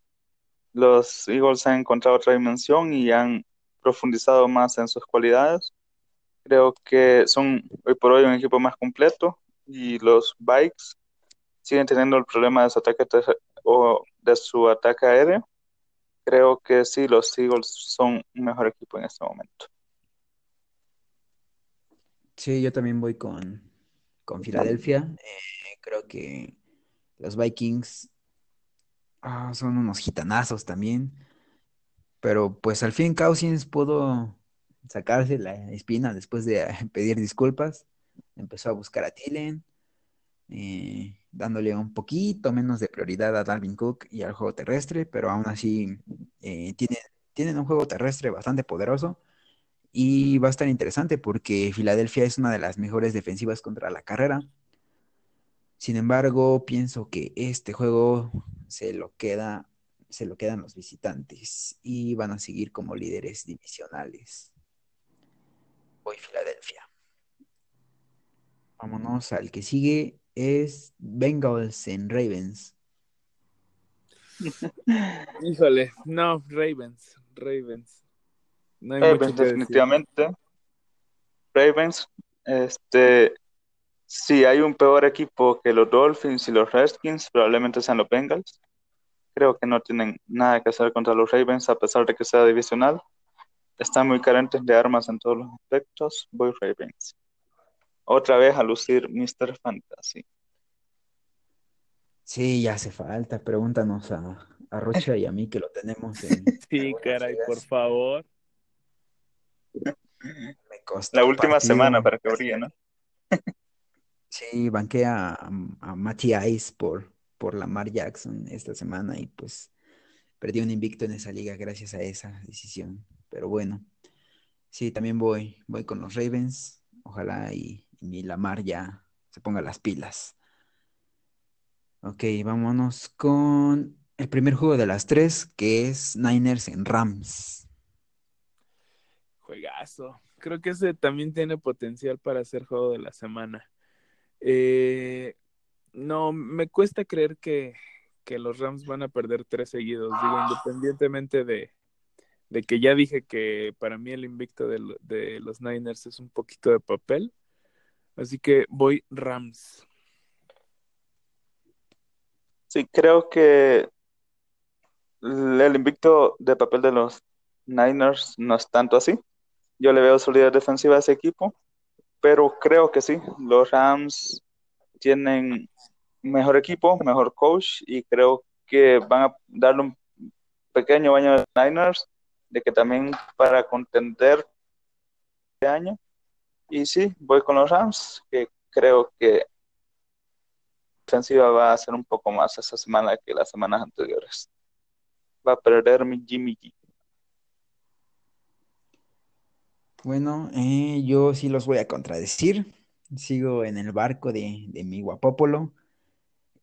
los Eagles han encontrado otra dimensión y han profundizado más en sus cualidades. Creo que son hoy por hoy un equipo más completo y los Vikes siguen teniendo el problema de su ataque o de su ataque aéreo. Creo que sí, los Eagles son un mejor equipo en este momento. Sí, yo también voy con, con Filadelfia. Eh, creo que los Vikings ah, son unos gitanazos también. Pero pues al fin Cousins pudo sacarse la espina después de pedir disculpas. Empezó a buscar a Thielen, eh, dándole un poquito menos de prioridad a Dalvin Cook y al juego terrestre, pero aún así eh, tienen, tienen un juego terrestre bastante poderoso. Y va a estar interesante porque Filadelfia es una de las mejores defensivas contra la carrera. Sin embargo, pienso que este juego se lo queda, se lo quedan los visitantes y van a seguir como líderes divisionales. Voy Filadelfia. Vámonos al que sigue es Bengals en Ravens. Híjole, no, Ravens, Ravens. No hay mucho Ravens, decir. definitivamente. Ravens, este, si hay un peor equipo que los Dolphins y los Redskins, probablemente sean los Bengals. Creo que no tienen nada que hacer contra los Ravens, a pesar de que sea divisional. Están muy carentes de armas en todos los aspectos. Voy Ravens. Otra vez a lucir Mr. Fantasy. Sí, ya hace falta. Pregúntanos a, a Rocha y a mí que lo tenemos en, Sí, caray, por favor. Me costó La última partido. semana para que brille, ¿no? Sí, banqué a, a Matty Ice por, por Lamar Jackson esta semana y pues perdí un invicto en esa liga gracias a esa decisión. Pero bueno, sí, también voy, voy con los Ravens. Ojalá y, y Lamar ya se ponga las pilas. Ok, vámonos con el primer juego de las tres, que es Niners en Rams. Juegazo. Creo que ese también tiene potencial para ser juego de la semana. Eh, no, me cuesta creer que, que, los Rams van a perder tres seguidos. Digo, independientemente de, de que ya dije que para mí el invicto de, de, los Niners es un poquito de papel. Así que voy Rams. Sí, creo que el invicto de papel de los Niners no es tanto así. Yo le veo solidez defensiva a ese equipo, pero creo que sí, los Rams tienen mejor equipo, mejor coach y creo que van a darle un pequeño baño a los Niners de que también para contender este año. Y sí, voy con los Rams, que creo que la defensiva va a ser un poco más esa semana que las semanas anteriores. Va a perder mi Jimmy G. Bueno, eh, yo sí los voy a contradecir. Sigo en el barco de, de mi guapópolo.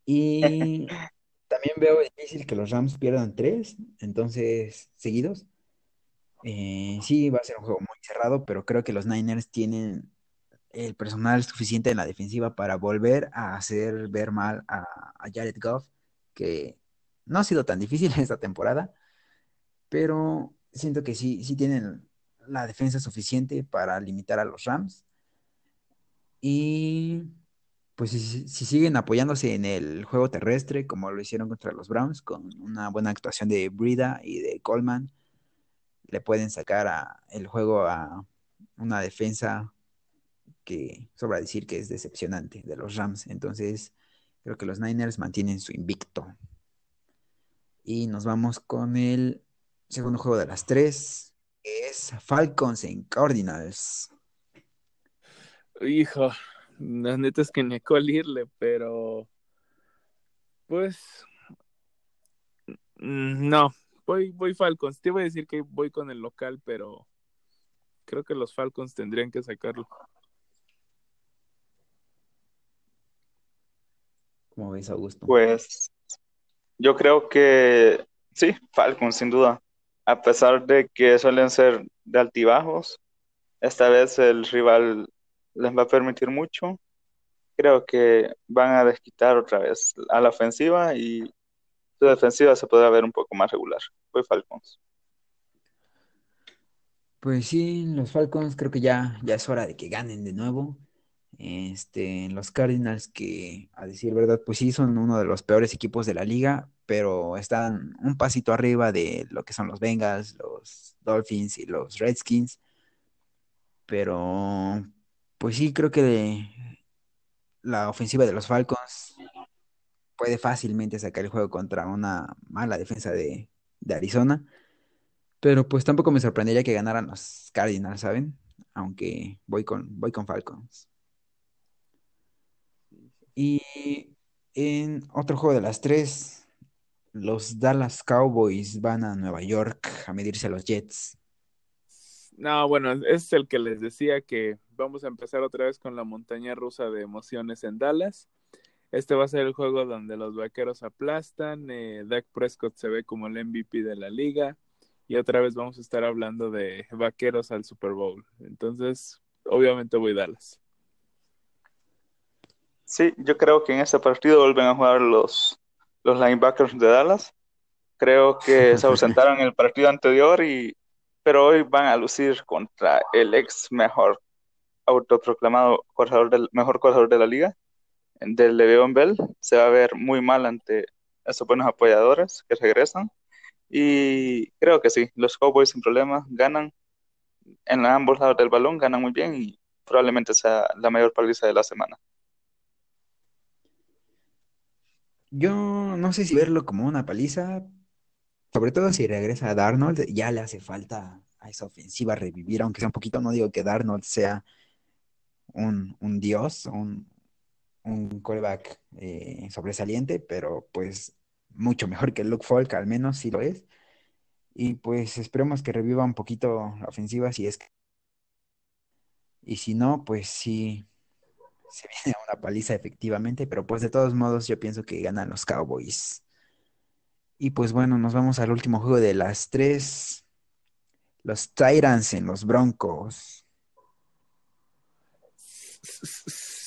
Y también veo difícil que los Rams pierdan tres, entonces, seguidos. Eh, sí, va a ser un juego cerrado, pero creo que los Niners tienen el personal suficiente en la defensiva para volver a hacer ver mal a, Jared Goff, que no ha sido tan difícil esta temporada, pero siento que sí, sí tienen la defensa suficiente para limitar a los Rams. Y pues si, siguen apoyándose en el juego terrestre, como lo hicieron contra los Browns, con una buena actuación de Brida y de Coleman, le pueden sacar a, el juego a una defensa que sobra decir que es decepcionante de los Rams. Entonces, creo que los Niners mantienen su invicto. Y nos vamos con el segundo juego de las tres, es Falcons en Cardinals. Hijo, la neta es que ni a irle, pero pues no, voy, voy Falcons. Te iba a decir que voy con el local, pero creo que los Falcons tendrían que sacarlo. ¿Cómo ves, Augusto? Pues yo creo que sí, Falcons, sin duda a pesar de que suelen ser de altibajos, esta vez el rival les va a permitir mucho. Creo que van a desquitar otra vez a la ofensiva y su defensiva se podrá ver un poco más regular. Fue Falcons. Pues sí, los Falcons creo que ya, ya es hora de que ganen de nuevo. Este, los Cardinals que, a decir verdad, pues sí, son uno de los peores equipos de la liga, pero están un pasito arriba de lo que son los Bengals, los Dolphins y los Redskins. Pero, pues sí, creo que la ofensiva de los Falcons puede fácilmente sacar el juego contra una mala defensa de, de Arizona. Pero pues tampoco me sorprendería que ganaran los Cardinals, ¿saben? Aunque voy con, voy con Falcons. Y en otro juego de las tres, los Dallas Cowboys van a Nueva York a medirse a los Jets. No, bueno, es el que les decía que vamos a empezar otra vez con la montaña rusa de emociones en Dallas. Este va a ser el juego donde los vaqueros aplastan, eh, Dak Prescott se ve como el MVP de la liga y otra vez vamos a estar hablando de vaqueros al Super Bowl. Entonces, obviamente voy a Dallas. Sí, yo creo que en este partido vuelven a jugar los, los linebackers de Dallas. Creo que se ausentaron en el partido anterior, y, pero hoy van a lucir contra el ex mejor autoproclamado corredor del, mejor corredor de la liga, del Le'Veon Bell. Se va a ver muy mal ante esos buenos apoyadores que regresan. Y creo que sí, los Cowboys sin problemas ganan en ambos lados del balón, ganan muy bien y probablemente sea la mayor paliza de la semana. Yo no sé si verlo como una paliza, sobre todo si regresa a Darnold, ya le hace falta a esa ofensiva revivir, aunque sea un poquito, no digo que Darnold sea un, dios, un, un callback eh, sobresaliente, pero pues mucho mejor que Luke Falk, al menos sí lo es. Y pues esperemos que reviva un poquito la ofensiva si es que... Y si no, pues sí, se viene una paliza efectivamente, pero pues de todos modos yo pienso que ganan los Cowboys. Y pues bueno, nos vamos al último juego de las tres. Los Tyrants en los Broncos.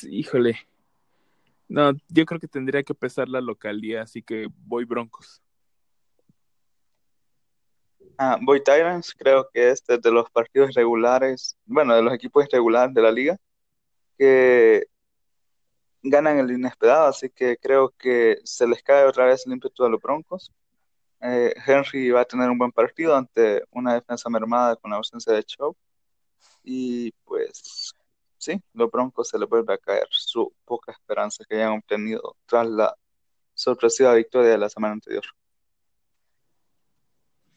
Híjole. No, yo creo que tendría que pesar la localidad, así que voy Broncos. Ah, voy Tyrants, creo que este es de los partidos regulares, bueno, de los equipos regulares de la liga, que ganan el inesperado, así que creo que se les cae otra vez el ímpetu a los Broncos. Eh, Henry va a tener un buen partido ante una defensa mermada con la ausencia de Chop. Y pues sí, los Broncos se les vuelve a caer su poca esperanza que hayan obtenido tras la sorpresiva victoria de la semana anterior.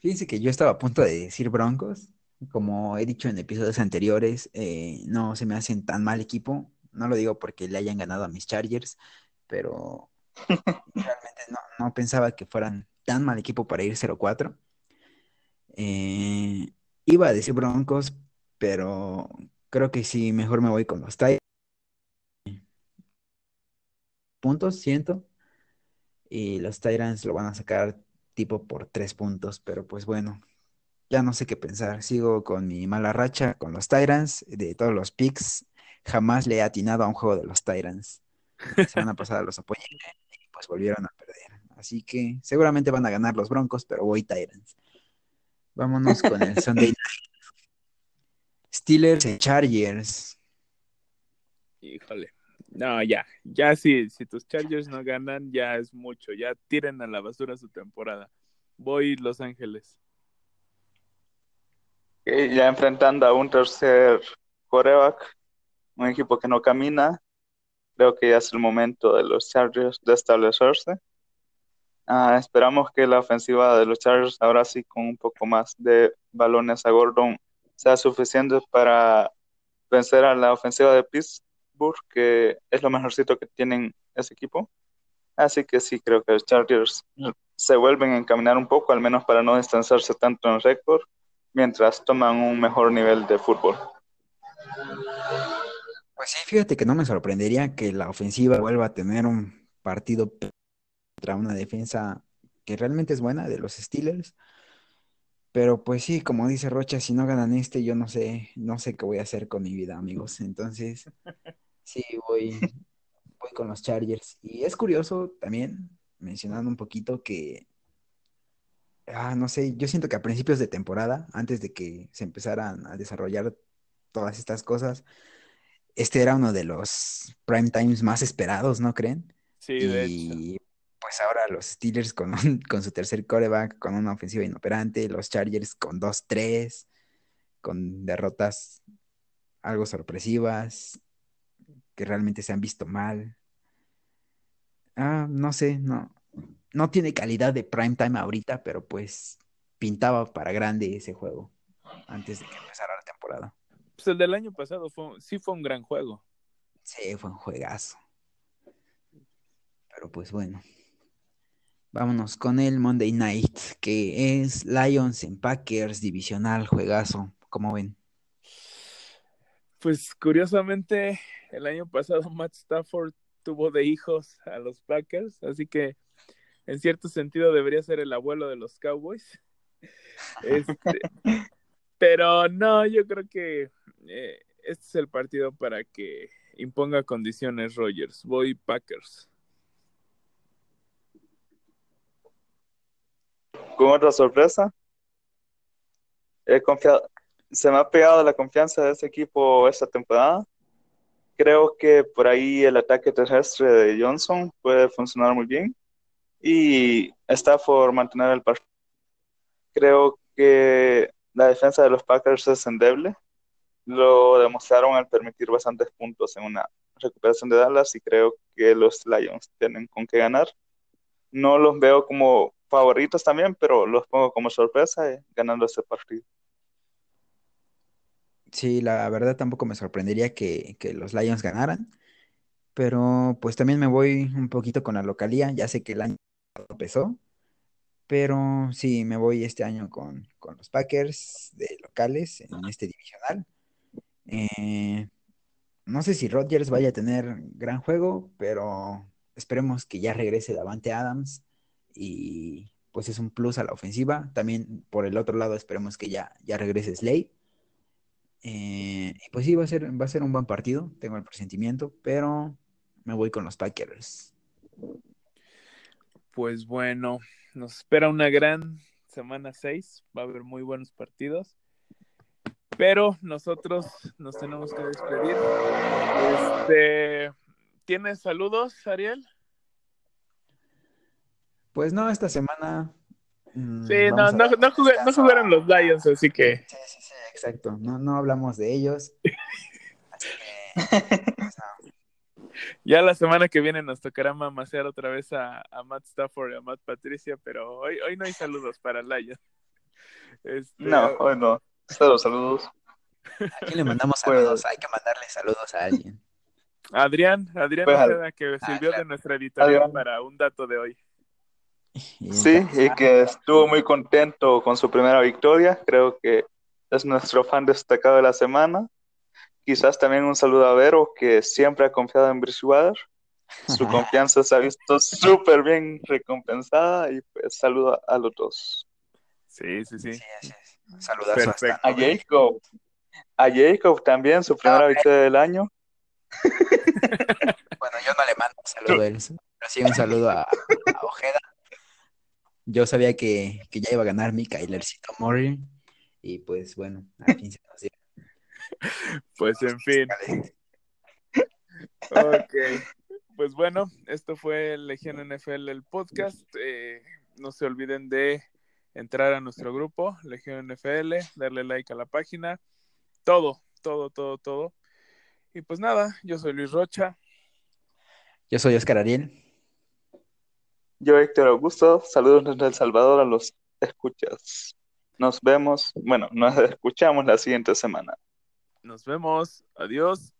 Fíjense que yo estaba a punto de decir Broncos. Como he dicho en episodios anteriores, eh, no se me hacen tan mal equipo. No lo digo porque le hayan ganado a mis Chargers, pero realmente no, pensaba que fueran tan mal equipo para ir 0-4. Eh, iba a decir Broncos, pero creo que sí, mejor me voy con los Titans. Puntos, siento. Y los Tyrants lo van a sacar tipo por tres puntos, pero pues bueno, ya no sé qué pensar. Sigo con mi mala racha con los Tyrants de todos los picks. Jamás le he atinado a un juego de los Tyrants. La semana pasada los apoyé y pues volvieron a perder. Así que seguramente van a ganar los Broncos, pero voy Tyrants. Vámonos con el Sunday Night. Steelers y Chargers. Híjole. No, ya, ya sí, si tus Chargers no ganan, ya es mucho, ya tiren a la basura su temporada. Voy Los Ángeles. ya enfrentando a un tercer coreback, un equipo que no camina, creo que ya es el momento de los Chargers de establecerse. Ah, esperamos que la ofensiva de los Chargers, ahora sí con un poco más de balones a Gordon, sea suficiente para vencer a la ofensiva de Pittsburgh que es lo mejorcito que tienen ese equipo. Así que sí, creo que los Chargers se vuelven a encaminar un poco, al menos para no distanciarse tanto en récord, mientras toman un mejor nivel de fútbol. Pues sí, fíjate que no me sorprendería que la ofensiva vuelva a tener un partido contra una defensa que realmente es buena de los Steelers. Pero pues sí, como dice Rocha, si no ganan este, yo no sé, no sé qué voy a hacer con mi vida, amigos. Entonces, Sí, voy, voy con los Chargers. Y es curioso también, mencionando un poquito que, ah, no sé, yo siento que a principios de temporada, antes de que se empezaran a desarrollar todas estas cosas, este era uno de los prime times más esperados, ¿no creen? Sí, de y, Pues ahora los Steelers con, con su tercer coreback, con una ofensiva inoperante, los Chargers con 2-3, con derrotas algo sorpresivas, que realmente se han visto mal. Ah, no sé, no, no tiene calidad de prime time ahorita, pero pues pintaba para grande ese juego antes de que empezara la temporada. Pues el del año pasado fue, sí fue un gran juego. Sí, fue un juegazo. Pero pues bueno. Vámonos con el Monday Night, que es Lions en Packers, divisional, juegazo. ¿Cómo ven? Pues curiosamente, el año pasado Matt Stafford tuvo de hijos a los Packers, así que en cierto sentido debería ser el abuelo de los Cowboys. Este, pero no, yo creo que eh, este es el partido para que imponga condiciones Rogers. Voy Packers. Con otra sorpresa, se me ha pegado la confianza de ese equipo esta temporada. Creo que por ahí el ataque terrestre de Johnson puede funcionar muy bien y está por mantener el partido. Creo que la defensa de los Packers es endeble. Lo demostraron al permitir bastantes puntos en una recuperación de Dallas y creo que los Lions tienen con qué ganar. No los veo como favoritos también, pero los pongo como sorpresa eh, ganando este partido. Sí, la verdad tampoco me sorprendería que, los Lions ganaran, pero pues también me voy un poquito con la localía, ya sé que el año empezó, pero sí, me voy este año con, los Packers de locales en este divisional. Eh, no sé si Rodgers vaya a tener gran juego, pero esperemos que ya regrese Davante Adams y pues es un plus a la ofensiva. También por el otro lado esperemos que ya, ya regrese Slay. Eh, pues sí, va a, ser, va a ser un buen partido, tengo el presentimiento, pero me voy con los Packers. Pues bueno, nos espera una gran semana 6, va a haber muy buenos partidos, pero nosotros nos tenemos que despedir. Este, ¿Tienes saludos, Ariel? Pues no, esta semana. Mm, sí, no, no, no, jugaron los Lions, así que. Sí, sí, sí, exacto. No, no hablamos de ellos. así que. Ya la semana que viene nos tocará mamasear otra vez a, a, Matt Stafford y a Matt Patricia, pero hoy, hoy no hay saludos para Lions. Este... No, hoy no. Solo saludos. ¿A quién le mandamos pues, saludos? Hay que mandarle saludos a alguien. Adrián, Adrián pues, que sirvió de nuestra editorial para un dato de hoy. Sí, y que estuvo muy contento con su primera victoria. Creo que es nuestro fan destacado de la semana. Quizás también un saludo a Vero, que siempre ha confiado en Bridgewater. Su confianza se ha visto súper bien recompensada y pues saludo a los dos. Sí, sí, sí. Saludos a Jacob. A Jacob también, su primera victoria del año. bueno, yo no le mando un saludo a él, pero sí un saludo a Ojeda yo sabía que, ya iba a ganar mi Kylercito Murray. Y pues bueno, al fin se nos dio. Pues en fin. ok. Pues bueno, esto fue Legión NFL, el podcast. Eh, no se olviden de entrar a nuestro grupo, Legión NFL, darle like a la página. Todo, todo, todo, todo. Y pues nada, yo soy Luis Rocha. Yo soy Oscar Ariel. Yo, Héctor Augusto, saludos desde El Salvador a los escuchas. Nos vemos, bueno, nos escuchamos la siguiente semana. Nos vemos, adiós.